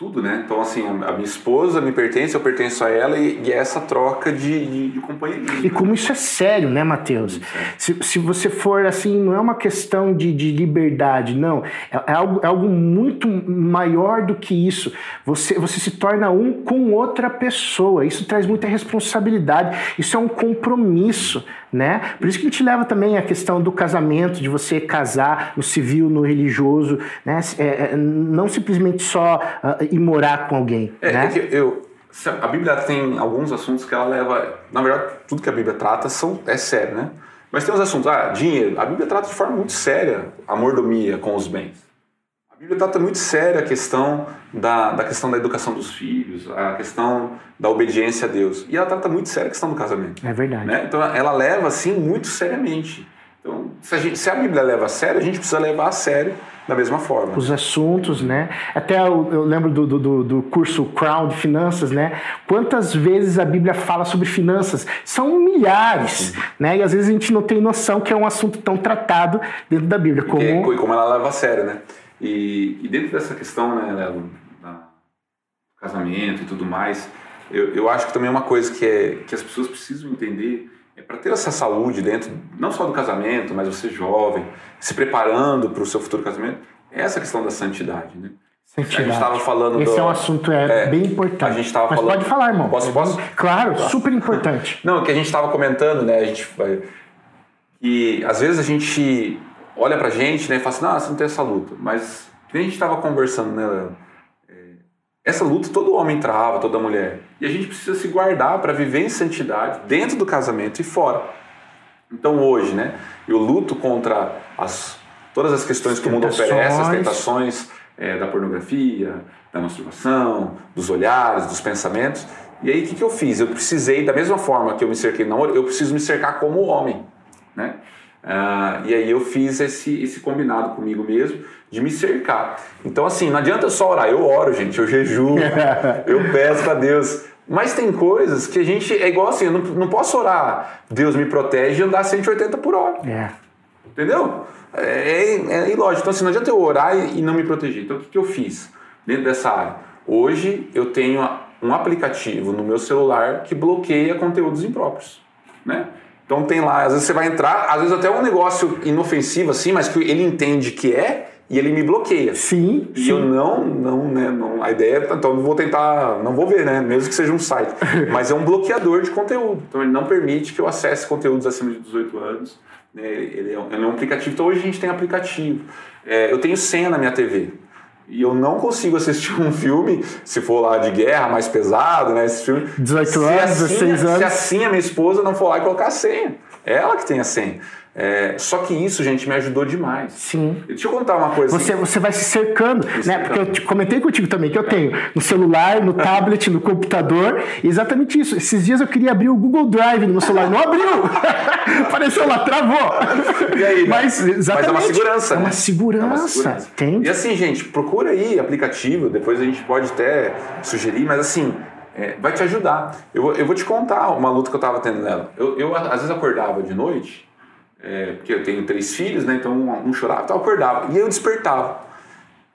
tudo, né? Então, assim, a, minha esposa me pertence, eu pertenço a ela e, e é essa troca de, de, de companheirismo. E como isso é sério, né, Matheus? Se, se você for assim, não é uma questão de, de liberdade, não. É, é algo, é algo muito maior do que isso. Você, você se torna um com outra pessoa. Isso traz muita responsabilidade. Isso é um compromisso, né? Por isso que a gente leva também a questão do casamento, de você casar no civil, no religioso, né? É, é, não simplesmente só ah, ir morar com alguém, É, né? é eu, a Bíblia tem alguns assuntos que ela leva. Na verdade, tudo que a Bíblia trata são, é sério, né? Mas tem uns assuntos, ah, dinheiro. A Bíblia trata de forma muito séria a mordomia com os bens. A Bíblia trata muito séria a questão da, da questão da educação dos filhos, a questão da obediência a Deus. E ela trata muito séria a questão do casamento. É verdade. né? Então ela leva assim muito seriamente. Então, se a, gente- se a Bíblia leva a sério, a gente precisa levar a sério da mesma forma. os assuntos, né? Até eu, eu lembro do, do, do curso Crown de Finanças, né? Quantas vezes a Bíblia fala sobre finanças? São milhares, né? E às vezes a gente não tem noção que é um assunto tão tratado dentro da Bíblia. Como... E como ela leva a sério, né? E, e dentro dessa questão, né, da casamento e tudo mais, eu, eu acho que também uma coisa que, é, que as pessoas precisam entender é para ter essa saúde dentro, não só do casamento, mas você jovem, se preparando para o seu futuro casamento, é essa questão da santidade, né? Santidade. A gente estava falando Esse do- é um assunto é, É, bem importante. a gente tava Mas falando- pode falar, irmão. Posso- posso? Claro, super importante. Não, que a gente estava comentando, né? A gente vai. E às vezes a gente olha pra gente né, e fala assim: não, você não tem essa luta. Mas, que nem a gente estava conversando, né, Léo? É, Essa luta todo homem trava, toda mulher. E a gente precisa se guardar para viver em santidade dentro do casamento e fora. Então hoje, né? Eu luto contra as, todas as questões que o mundo oferece, as tentações é, da pornografia, da masturbação, dos olhares, dos pensamentos. E aí o que, que eu fiz? Eu precisei, da mesma forma que eu me cerquei no namoro, eu preciso me cercar como homem, né? Ah, e aí eu fiz esse, esse combinado comigo mesmo de me cercar. Então assim, não adianta só orar, eu oro, gente, eu jejuo, eu peço para Deus. Mas tem coisas que a gente. É igual assim, eu não, não posso orar, Deus me protege e andar 180 por hora. É. Entendeu? É, é, é ilógico. Então, assim, não adianta eu orar e, e não me proteger. Então, o que, que eu fiz dentro dessa área? Hoje eu tenho um aplicativo no meu celular que bloqueia conteúdos impróprios. Né? Então tem lá, às vezes você vai entrar, às vezes até um negócio inofensivo assim, mas que ele entende que é e ele me bloqueia. Sim. E sim. eu não, não, né? Não, a ideia é, então eu vou tentar, não vou ver, né? Mesmo que seja um site. Mas é um bloqueador de conteúdo. Então ele não permite que eu acesse conteúdos acima de 18 anos. Né? Ele, é um, ele é um aplicativo. Então hoje a gente tem aplicativo. É, eu tenho senha na minha TV. E eu não consigo assistir um filme, se for lá de guerra, mais pesado, né? Esse filme. 18 anos, 16 anos. Se assim a minha esposa não for lá e colocar a senha. Ela que tem a senha. É, só que isso, gente, me ajudou demais. Sim. Deixa eu contar uma coisa. Você, assim. você vai se cercando, né? cercando. Porque eu te comentei contigo também que eu tenho no celular, no tablet, no computador, exatamente isso. Esses dias eu queria abrir o Google Drive no meu celular, não abriu! Apareceu lá, travou! E aí, né? Mas, exatamente. Mas é uma segurança. É uma né? segurança. É uma segurança. E assim, gente, procura aí aplicativo, depois a gente pode até sugerir, mas assim, é, vai te ajudar. Eu, vou- eu vou te contar uma luta que eu tava tendo nela. Eu, eu às vezes acordava de noite, é, porque eu tenho três filhos, né? Então um, um chorava, então eu acordava. E aí eu despertava.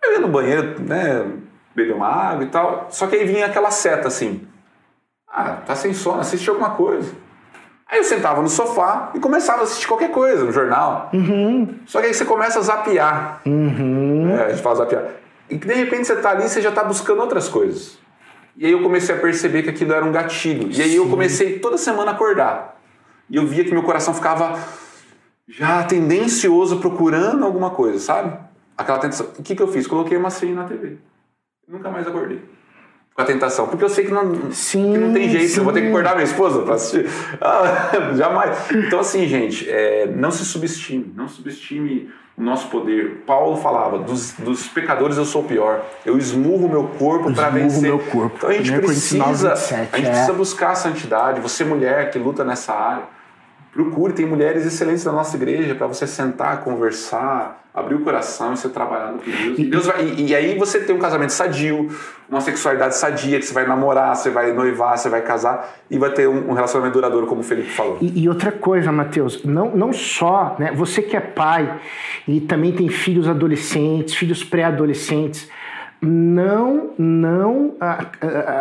Eu ia no banheiro, né? Beber uma água e tal. Só que aí vinha aquela seta assim. Ah, tá sem sono, assiste alguma coisa. Aí eu sentava no sofá e começava a assistir qualquer coisa, um jornal. Só que aí você começa a zapear. É, a gente fala zapear. E que de repente você tá ali e você já tá buscando outras coisas. E aí eu comecei a perceber que aquilo era um gatilho. E aí eu comecei toda semana a acordar. E eu via que meu coração ficava já tendencioso procurando alguma coisa, sabe? Aquela tentação. O que, que eu fiz? Coloquei uma senha na TV. Nunca mais acordei. Com a tentação. Porque eu sei que não, Sim, que não tem jeito. Eu vou ter que sim. acordar minha esposa para assistir. Ah, jamais. Então, assim, gente, é, não se subestime. Não subestime o nosso poder. Paulo falava: dos, dos pecadores eu sou o pior. Eu esmurro o meu corpo para vencer. meu corpo. Então a gente precisa. 9, 27, a gente é. precisa buscar a santidade. Você, mulher que luta nessa área, procure. Tem mulheres excelentes na nossa igreja para você sentar, conversar, abrir o coração e você trabalhar no que Deus. E, Deus vai, e, e aí você tem um casamento sadio, uma sexualidade sadia, que você vai namorar, você vai noivar, você vai casar e vai ter um, um relacionamento duradouro, como o Felipe falou. E, e outra coisa, Matheus, não, não só, né, você que é pai e também tem filhos adolescentes, filhos pré-adolescentes, não, não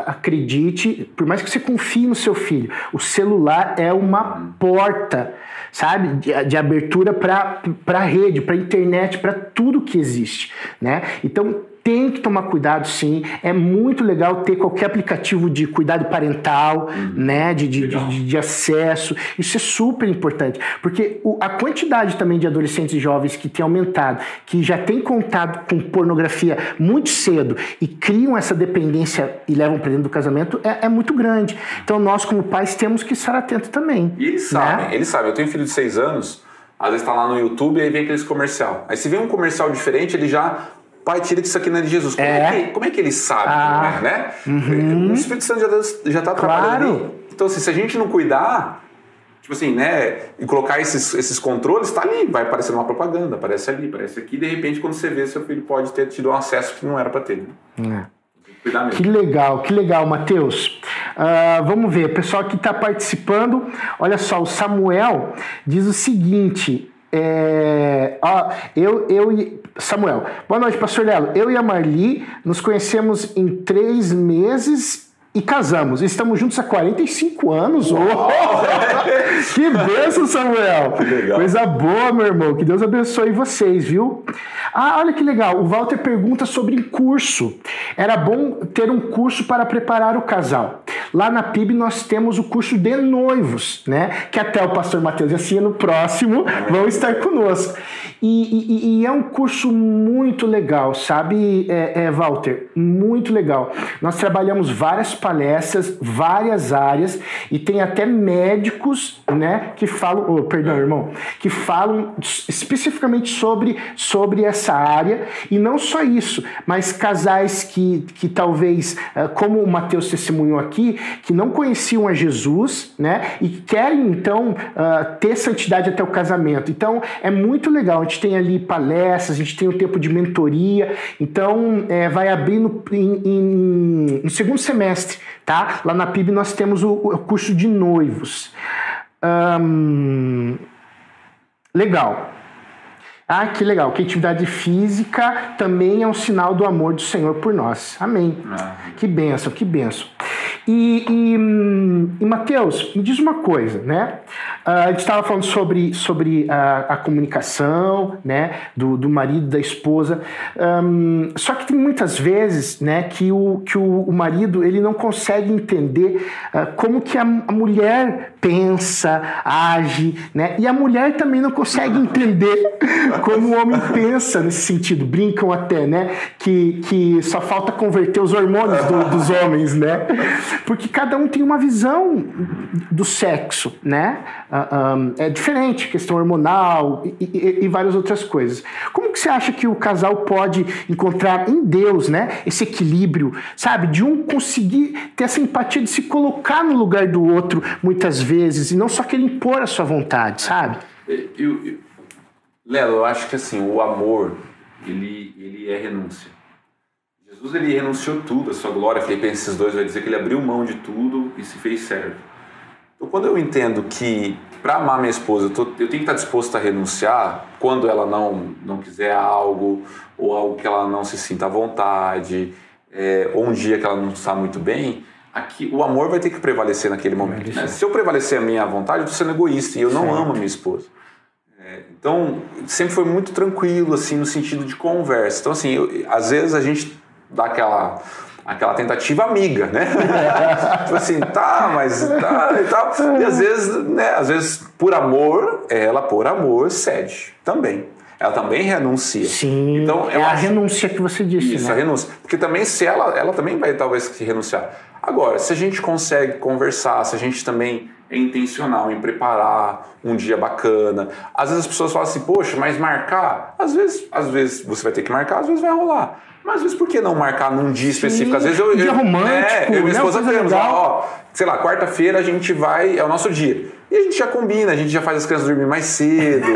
acredite, por mais que você confie no seu filho, o celular é uma porta, sabe, de, de abertura para a rede, para a internet, para tudo que existe, né? Então tem que tomar cuidado sim. É muito legal ter qualquer aplicativo de cuidado parental, né? De, de, de, de acesso. Isso é super importante. Porque o- a quantidade também de adolescentes e jovens que tem aumentado, que já tem contato com pornografia muito cedo e criam essa dependência e levam para dentro do casamento é, é muito grande. Então nós, como pais, temos que estar atentos também. E eles né? sabem, eles sabem. Eu tenho um filho de 6 anos, às vezes tá lá no YouTube e aí vem aqueles comercial. Aí se vê um comercial diferente, ele já. Pai, tira isso aqui não é de Jesus. Como é, É. que, como é que ele sabe, Ah. né? O Espírito Santo já, já tá trabalhando Claro. Então, assim, se a gente não cuidar, tipo assim, né, e colocar esses, esses controles, tá ali, vai aparecer uma propaganda, aparece ali, aparece aqui, de repente, quando você vê, seu filho pode ter tido um acesso que não era para ter. Né? É. Tem que Cuidar mesmo. Que legal, que legal, Matheus. Ah, vamos ver, o pessoal que está participando, olha só, o Samuel diz o seguinte. É, ó, eu, eu e. Samuel, boa noite, pastor Lelo. Eu e a Marli nos conhecemos em três meses e casamos. Estamos juntos há 45 anos. Oh! que bênção, Samuel! Que. Coisa boa, meu irmão. Que Deus abençoe vocês, viu? Ah, olha que legal. O Walter pergunta sobre curso. Era bom ter um curso para preparar o casal. Lá na PIB nós temos o curso de noivos, né? Que até o pastor Matheus e assim no próximo vão estar conosco. E, e- e é um curso muito legal, sabe, é, é, Walter? Muito legal. Nós trabalhamos várias palestras, várias áreas e tem até médicos, né, que falam, oh, perdão, irmão, que falam especificamente sobre, sobre essa área e não só isso, mas casais que, que talvez, eh, como o Mateus testemunhou aqui, que não conheciam a Jesus, né, e querem então ah, ter santidade até o casamento. Então é muito legal. A gente tem ali palestras, a gente tem o um tempo de mentoria. Então, é, vai abrir no, em, em, no segundo semestre, tá? Lá na PIB nós temos o, o curso de noivos. legal. Ah, que legal. Que atividade física também é um sinal do amor do Senhor por nós. Amém. Ah. Que benção, que benção. E, e, e Mateus, me diz uma coisa, né? Uh, a gente estava falando sobre, sobre a, a, comunicação, né? Do, do marido, da esposa. Um, só que tem muitas vezes, né? Que o, que o, o marido ele não consegue entender uh, como que a, a, mulher pensa, age, né? E a mulher também não consegue entender como o homem pensa nesse sentido. Brincam até, né? Que, que só falta converter os hormônios do, dos homens, né? Porque cada um tem uma visão do sexo, né? Uh, um, é diferente, questão hormonal e, e, e, várias outras coisas. Como que você acha que o casal pode encontrar em Deus, né? Esse equilíbrio, sabe? De um conseguir ter essa empatia de se colocar no lugar do outro muitas vezes e não só querer impor a sua vontade, sabe? Eu, eu, Lelo, eu acho que assim, o amor, ele, ele é renúncia. Jesus ele renunciou tudo, a sua glória. Filipenses 2 vai dizer que ele abriu mão de tudo e se fez servo. Então, quando eu entendo que para amar minha esposa eu, tô, eu, tenho que estar disposto a renunciar quando ela não, não quiser algo, ou algo que ela não se sinta à vontade, é, ou um dia que ela não está muito bem, aqui o amor vai ter que prevalecer naquele momento. Né? Se eu prevalecer a minha vontade, eu estou sendo egoísta e eu não certo. amo a minha esposa. É, então, sempre foi muito tranquilo, assim, no sentido de conversa. Então, assim, eu, às vezes a gente dá aquela aquela tentativa amiga, né? tipo assim, tá, mas tá e tal. E às vezes, né, às vezes por amor, ela por amor cede também. Ela também renuncia. Sim. Então, é a acho... renúncia que você disse, Isso, né? a renúncia. Porque também se ela, ela também vai talvez se renunciar. Agora, se a gente consegue conversar, se a gente também é intencional em preparar um dia bacana. Às vezes as pessoas falam assim, poxa, mas marcar? Às vezes, às vezes você vai ter que marcar, às vezes vai rolar. Mas às vezes por que não marcar num dia específico? Sim, às vezes eu. Dia eu, romântico, é, eu e minha esposa temos, ó, sei lá, quarta-feira a gente vai, é o nosso dia. E a gente já combina, a gente já faz as crianças dormir mais cedo,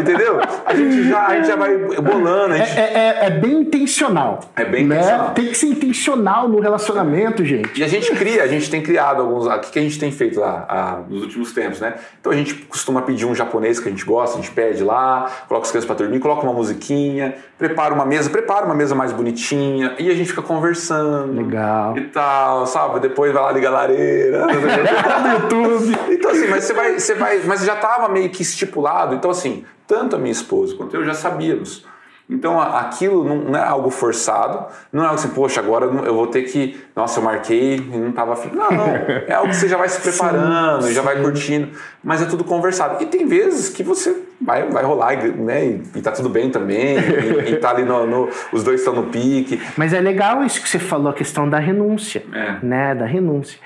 entendeu? A gente, já, a gente já vai bolando. Gente... É, é, é, bem intencional. É bem né? intencional. Tem que ser intencional no relacionamento, gente. E a gente cria, a gente tem criado alguns. O que a gente tem feito lá a, nos últimos tempos, né? Então a gente costuma pedir um japonês que a gente gosta, a gente pede lá, coloca as crianças para dormir, coloca uma musiquinha, prepara uma mesa, prepara uma mesa mais bonitinha e a gente fica conversando. Legal. E tal, sabe? Depois vai lá ligar a lareira. no YouTube. Então assim, mas você vai vai, você vai, mas já estava meio que estipulado. Então, assim, tanto a minha esposa quanto eu já sabíamos. Então aquilo não é algo forçado, não é algo assim, poxa, agora eu vou ter que. Nossa, eu marquei e não estava afim. Não, não. É algo que você já vai se preparando, sim, já sim. vai curtindo, mas é tudo conversado. E tem vezes que você vai, vai rolar, né? E, tá tudo bem também, e, e tá ali no, no os dois estão no pique. Mas é legal isso que você falou, a questão da renúncia, é. né? Da renúncia.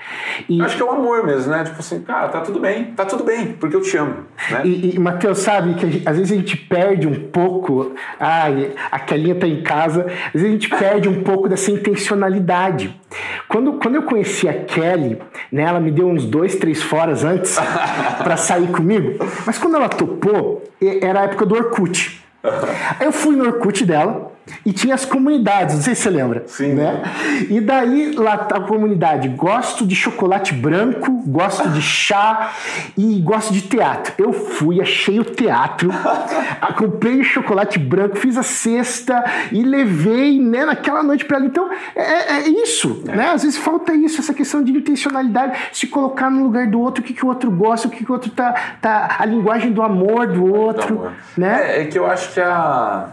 E... Acho que é o amor mesmo, né? Tipo assim, cara, tá tudo bem, tá tudo bem, porque eu te amo. Né? E, e Matheus, sabe que gente, às vezes a gente perde um pouco, ai, a Kelinha tá em casa, às vezes a gente perde um pouco dessa intencionalidade. Quando, quando eu conheci a Kelly, né, ela me deu uns dois, três foras antes para sair comigo, mas quando ela topou, era a época do Orkut. Aí eu fui no Orkut dela, e tinha as comunidades, não sei se você lembra. Sim. Né? E daí lá tá a comunidade: gosto de chocolate branco, gosto de chá e gosto de teatro. Eu fui, achei o teatro, comprei o chocolate branco, fiz a cesta e levei né, naquela noite para ela. Então é, é, é isso, é. né? Às vezes falta isso, essa questão de intencionalidade, se colocar no lugar do outro, o que, que o outro gosta, o que, que o outro tá, tá. a linguagem do amor do outro. Do amor. Né? É, é que eu acho que a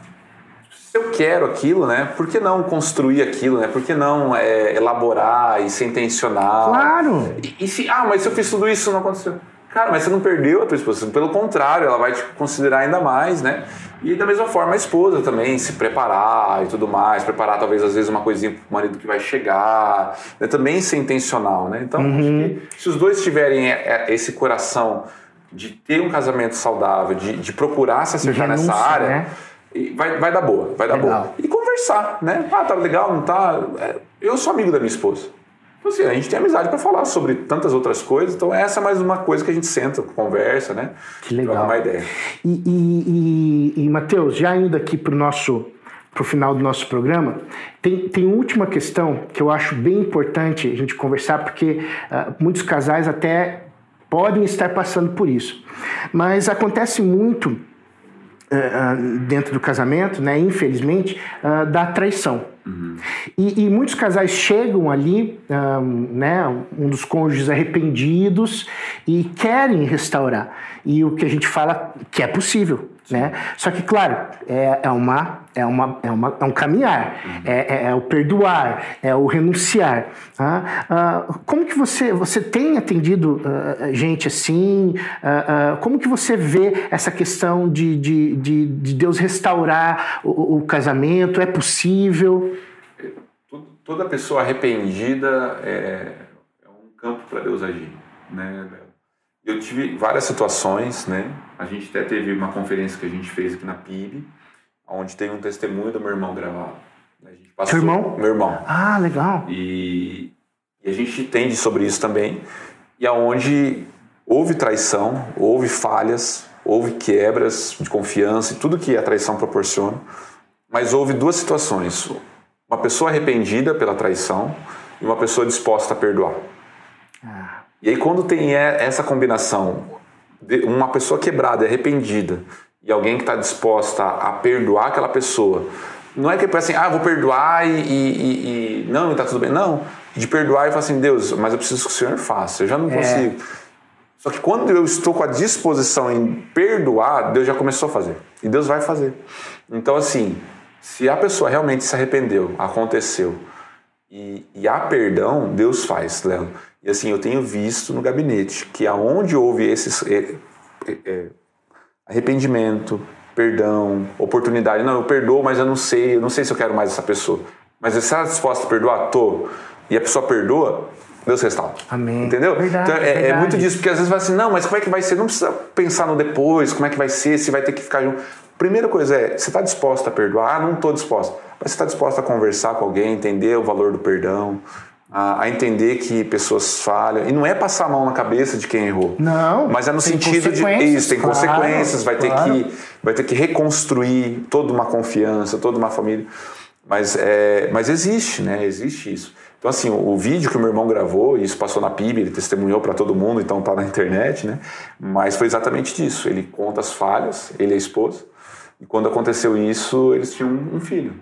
eu quero aquilo, né? Por que não construir aquilo, né? Por que não é, elaborar e ser intencional? Claro! E, e, se, ah, mas se eu fiz tudo isso não aconteceu. Cara, mas você não perdeu a tua esposa. Pelo contrário, ela vai te considerar ainda mais, né? E da mesma forma a esposa também, se preparar e tudo mais. Preparar talvez às vezes uma coisinha pro marido que vai chegar. Né? Também ser intencional, né? Então, uhum. se os dois tiverem é, é, esse coração de ter um casamento saudável, de, de procurar se acertar nessa área... Né? E vai, vai dar boa, vai dar legal. boa. E conversar, né? Ah, tá legal, não tá? É, eu sou amigo da minha esposa. Então, assim, a gente tem amizade para falar sobre tantas outras coisas, então essa é mais uma coisa que a gente senta, conversa, né? Que legal. Uma ideia. E, e, e, e Matheus, já indo aqui para o nosso para o final do nosso programa, tem, tem última questão que eu acho bem importante a gente conversar, porque uh, muitos casais até podem estar passando por isso. Mas acontece muito dentro do casamento, né, infelizmente, uh, da traição. Uhum. E, e, muitos casais chegam ali, um, né, um dos cônjuges arrependidos e querem restaurar. E o que a gente fala que é possível. Né? Só que, claro, é, é, uma, é, uma, é, uma, é um caminhar, uhum. é, é, é, o perdoar, é o renunciar. Tá? Uh, como que você, você tem atendido uh, gente assim? Uh, como que você vê essa questão de, de, de, de Deus restaurar o, o, casamento? É possível? Toda pessoa arrependida é, é um campo para Deus agir. Né? Eu tive várias situações, né? A gente até teve uma conferência que a gente fez aqui na PIB, onde tem um testemunho do meu irmão gravado. A gente passou, Seu irmão? Meu irmão. Ah, legal. E, e a gente entende sobre isso também. E aonde houve traição, houve falhas, houve quebras de confiança e tudo que a traição proporciona. Mas houve duas situações: uma pessoa arrependida pela traição e uma pessoa disposta a perdoar. Ah. E aí, quando tem essa combinação, de uma pessoa quebrada, arrependida, e alguém que está disposta a perdoar aquela pessoa, não é que é assim, ah, vou perdoar e, e, e não, está tudo bem. Não, de perdoar e falar assim, Deus, mas eu preciso que o Senhor faça, eu já não é. consigo. Só que quando eu estou com a disposição em perdoar, Deus já começou a fazer. E Deus vai fazer. Então, assim, se a pessoa realmente se arrependeu, aconteceu, e, e há perdão, Deus faz, Léo. E assim, eu tenho visto no gabinete que aonde houve esses é, é, é, arrependimento, perdão, oportunidade, não, eu perdoo, mas eu não sei, eu não sei se eu quero mais essa pessoa. Mas você está disposto a perdoar? Tô. E a pessoa perdoa, Deus restaura. Amém. Entendeu? Verdade, então é, é, muito disso, porque às vezes vai assim, não, mas como é que vai ser? Não precisa pensar no depois, como é que vai ser, se vai ter que ficar junto. Primeira coisa é, você está disposto a perdoar? Ah, não estou disposto. Mas você está disposto a conversar com alguém, entender o valor do perdão, a, a, entender que pessoas falham. E não é passar a mão na cabeça de quem errou. Não. Mas é no sentido de. Isso, tem claro, consequências, vai, claro. ter que, vai ter que reconstruir toda uma confiança, toda uma família. Mas, é, mas existe, né? Existe isso. Então, assim, o, o vídeo que o meu irmão gravou, e isso passou na PIB, ele testemunhou para todo mundo, então tá na internet, né? Mas foi exatamente disso. Ele conta as falhas, ele e a esposa. E quando aconteceu isso, eles tinham um filho.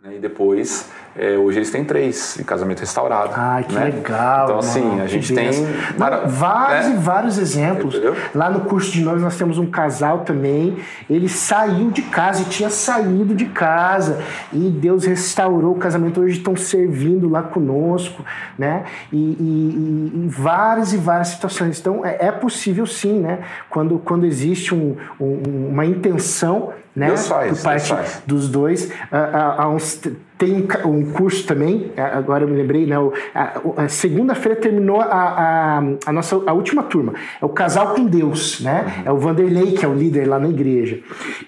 Né? E depois, é, hoje eles têm três, em casamento restaurado. Ah, que né? legal. Então, assim, mano, a gente tem. Não, vários né? e vários exemplos. Entendeu? Lá no curso de nós, nós temos um casal também. Ele saiu de casa e tinha saído de casa. E Deus restaurou o casamento. Hoje estão servindo lá conosco, né? E, e, e, e várias e várias situações. Então, é, é, possível sim, né? Quando, quando existe um, um, uma intenção né? Deus faz, Por parte faz. dos dois. Há, há uns, tem um curso também, agora eu me lembrei, né? A, a segunda-feira terminou a, a, a, nossa a última turma. É o Casal com Deus, né? Uhum. É o Vanderlei, que é o líder lá na igreja.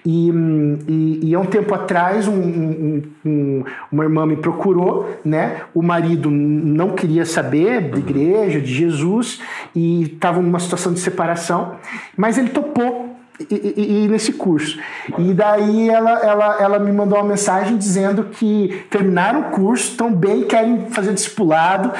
E, e, e há um tempo atrás, um, um, um, uma irmã me procurou, né? O marido não queria saber de igreja, de Jesus, e estava numa situação de separação, mas ele topou e, e, e, nesse curso. E daí ela, ela, ela me mandou uma mensagem dizendo que terminaram o curso, estão bem, querem fazer discipulado.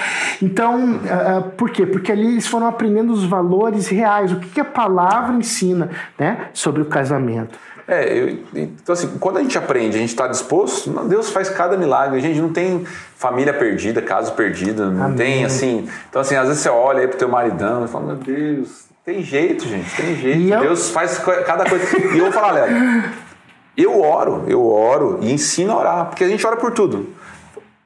Então, uh, por quê? Porque ali eles foram aprendendo os valores reais, o que, que a palavra ensina né, sobre o casamento. É, eu, então assim, quando a gente aprende, a gente está disposto, Deus faz cada milagre. A gente não tem família perdida, caso perdido, não Amém. tem assim. Então assim, às vezes você olha aí pro teu maridão e fala, meu Deus, tem jeito, gente, tem jeito. E Deus eu... faz cada coisa. E eu vou falar, Léo, eu oro, eu oro e ensino a orar, porque a gente ora por tudo.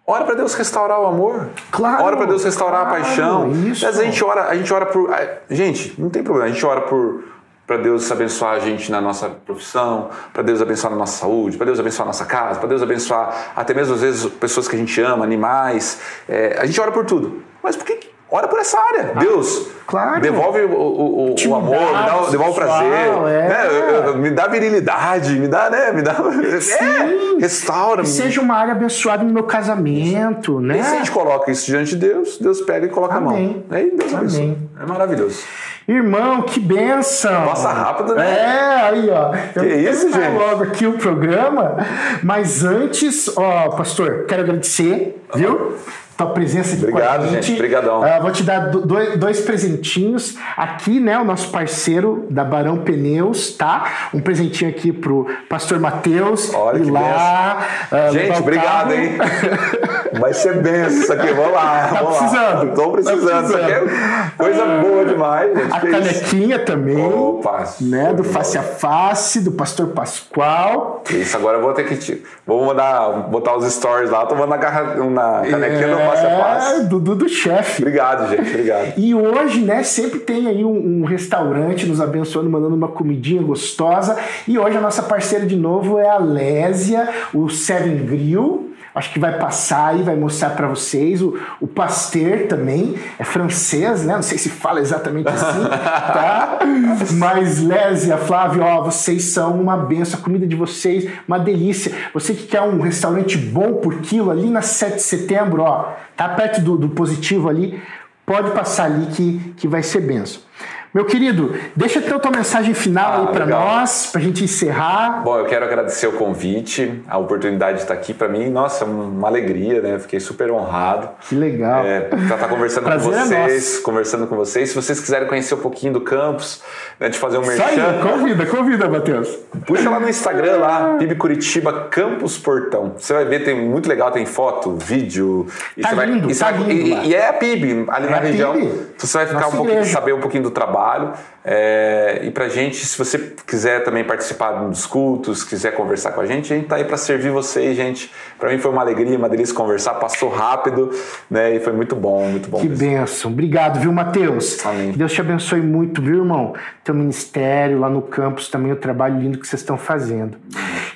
Ora para Deus restaurar o amor. Claro. Ora para Deus restaurar claro, a paixão. Isso. Mas a gente ora, a gente ora por, gente, não tem problema. A gente ora por para Deus abençoar a gente na nossa profissão, para Deus abençoar na nossa saúde, para Deus abençoar a nossa casa, para Deus abençoar até mesmo às vezes pessoas que a gente ama, animais. É, a gente ora por tudo. Mas por que Ora por essa área. Ah, Deus, claro. devolve o, o, o amor, me dá, devolve o prazer, é. né? me dá virilidade, me dá, né? Me dá. É, restaura. Que seja uma área abençoada no meu casamento, né? E se a gente coloca isso diante de Deus, Deus pega e coloca Amém. a mão. Aí Deus Amém. É maravilhoso. Irmão, que benção! Passa rápido, né? É, aí, ó. Eu que isso, gente? logo aqui o programa, mas antes, ó, pastor, quero agradecer, viu? Tua presença aqui Obrigado, com a gente. gente. Obrigadão. Uh, vou te dar dois, dois presentinhos. Aqui, né, o nosso parceiro da Barão Pneus, tá? Um presentinho aqui pro pastor Matheus. Olha que lá. Uh, gente, obrigado, hein? Vai ser benção isso aqui. Vamos lá. Tá vamos precisando. Lá. Tô precisando. Tá precisando. Isso aqui é coisa boa demais, gente. A canequinha também. Opa, né, do Face a Face, do pastor Pascoal. Isso, agora eu vou ter que... Te... Vou mandar, botar os stories lá. Tô mandando na, na canequinha é... face a face. É, do, do, do chefe. Obrigado, gente. Obrigado. E hoje, né, sempre tem aí um, um, restaurante nos abençoando, mandando uma comidinha gostosa. E hoje a nossa parceira de novo é a Lésia, o Seven Grill acho que vai passar e vai mostrar para vocês. O, o Pasteur também é francês, né? Não sei se fala exatamente assim, tá? Mas Lésia, Flávio, ó, vocês são uma benção. A comida de vocês, uma delícia. Você que quer um restaurante bom por quilo ali na 7 de setembro, ó, tá perto do, do positivo ali, pode passar ali que, que vai ser benção. Meu querido, deixa ter tua mensagem final ah, aí para nós, para a gente encerrar. Bom, eu quero agradecer o convite, a oportunidade de estar aqui. Para mim, nossa, uma alegria, né? Fiquei super honrado. Que legal. É, estar conversando com é vocês, é conversando com vocês. Se vocês quiserem conhecer um pouquinho do campus, né, de fazer um merchan. Aí, convida, convida, Matheus. Puxa lá no Instagram, lá, PIB Curitiba Campus Portão. Você vai ver, tem muito legal, tem foto, vídeo. Tá lindo, vai, e, tá lindo e, e, é a PIB, ali é na região. PIB. Então você vai ficar Nossa um pouquinho, saber um pouquinho do trabalho trabalho. É, e pra gente, se você quiser também participar dos cultos, quiser conversar com a gente, a gente tá aí para servir vocês, gente. Para mim foi uma alegria, uma delícia conversar, passou rápido, né? E foi muito bom, muito bom. Que mesmo. benção. Obrigado, viu, Matheus? Amém. Que Deus te abençoe muito, viu, irmão? Teu ministério lá no campus também, o trabalho lindo que vocês estão fazendo.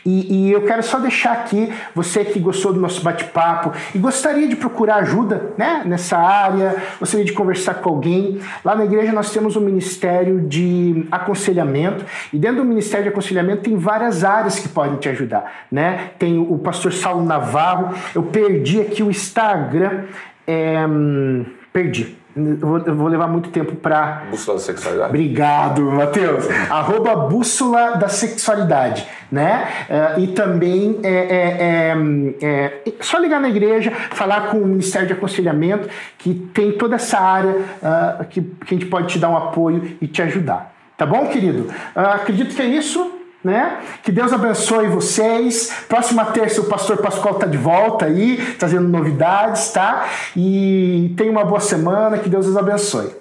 E, e, eu quero só deixar aqui, você que gostou do nosso bate-papo e gostaria de procurar ajuda né, nessa área, gostaria de conversar com alguém, lá na igreja nós temos um ministério de aconselhamento e dentro do ministério de aconselhamento tem várias áreas que podem te ajudar. Né? Tem o pastor Saulo Navarro, eu perdi aqui o Instagram, é, hum, perdi eu vou, eu vou, levar muito tempo para. Bússola da Sexualidade. Obrigado, Matheus. Arroba Bússola da Sexualidade. Né? Uh, e também é, é, é, é, só ligar na igreja, falar com o Ministério de Aconselhamento, que tem toda essa área uh, que, que a gente pode te dar um apoio e te ajudar. Tá bom, querido? Uh, acredito que é isso né? Que Deus abençoe vocês. Próxima terça o pastor Pascoal está de volta aí, trazendo novidades, tá? E tenha uma boa semana, que Deus os abençoe.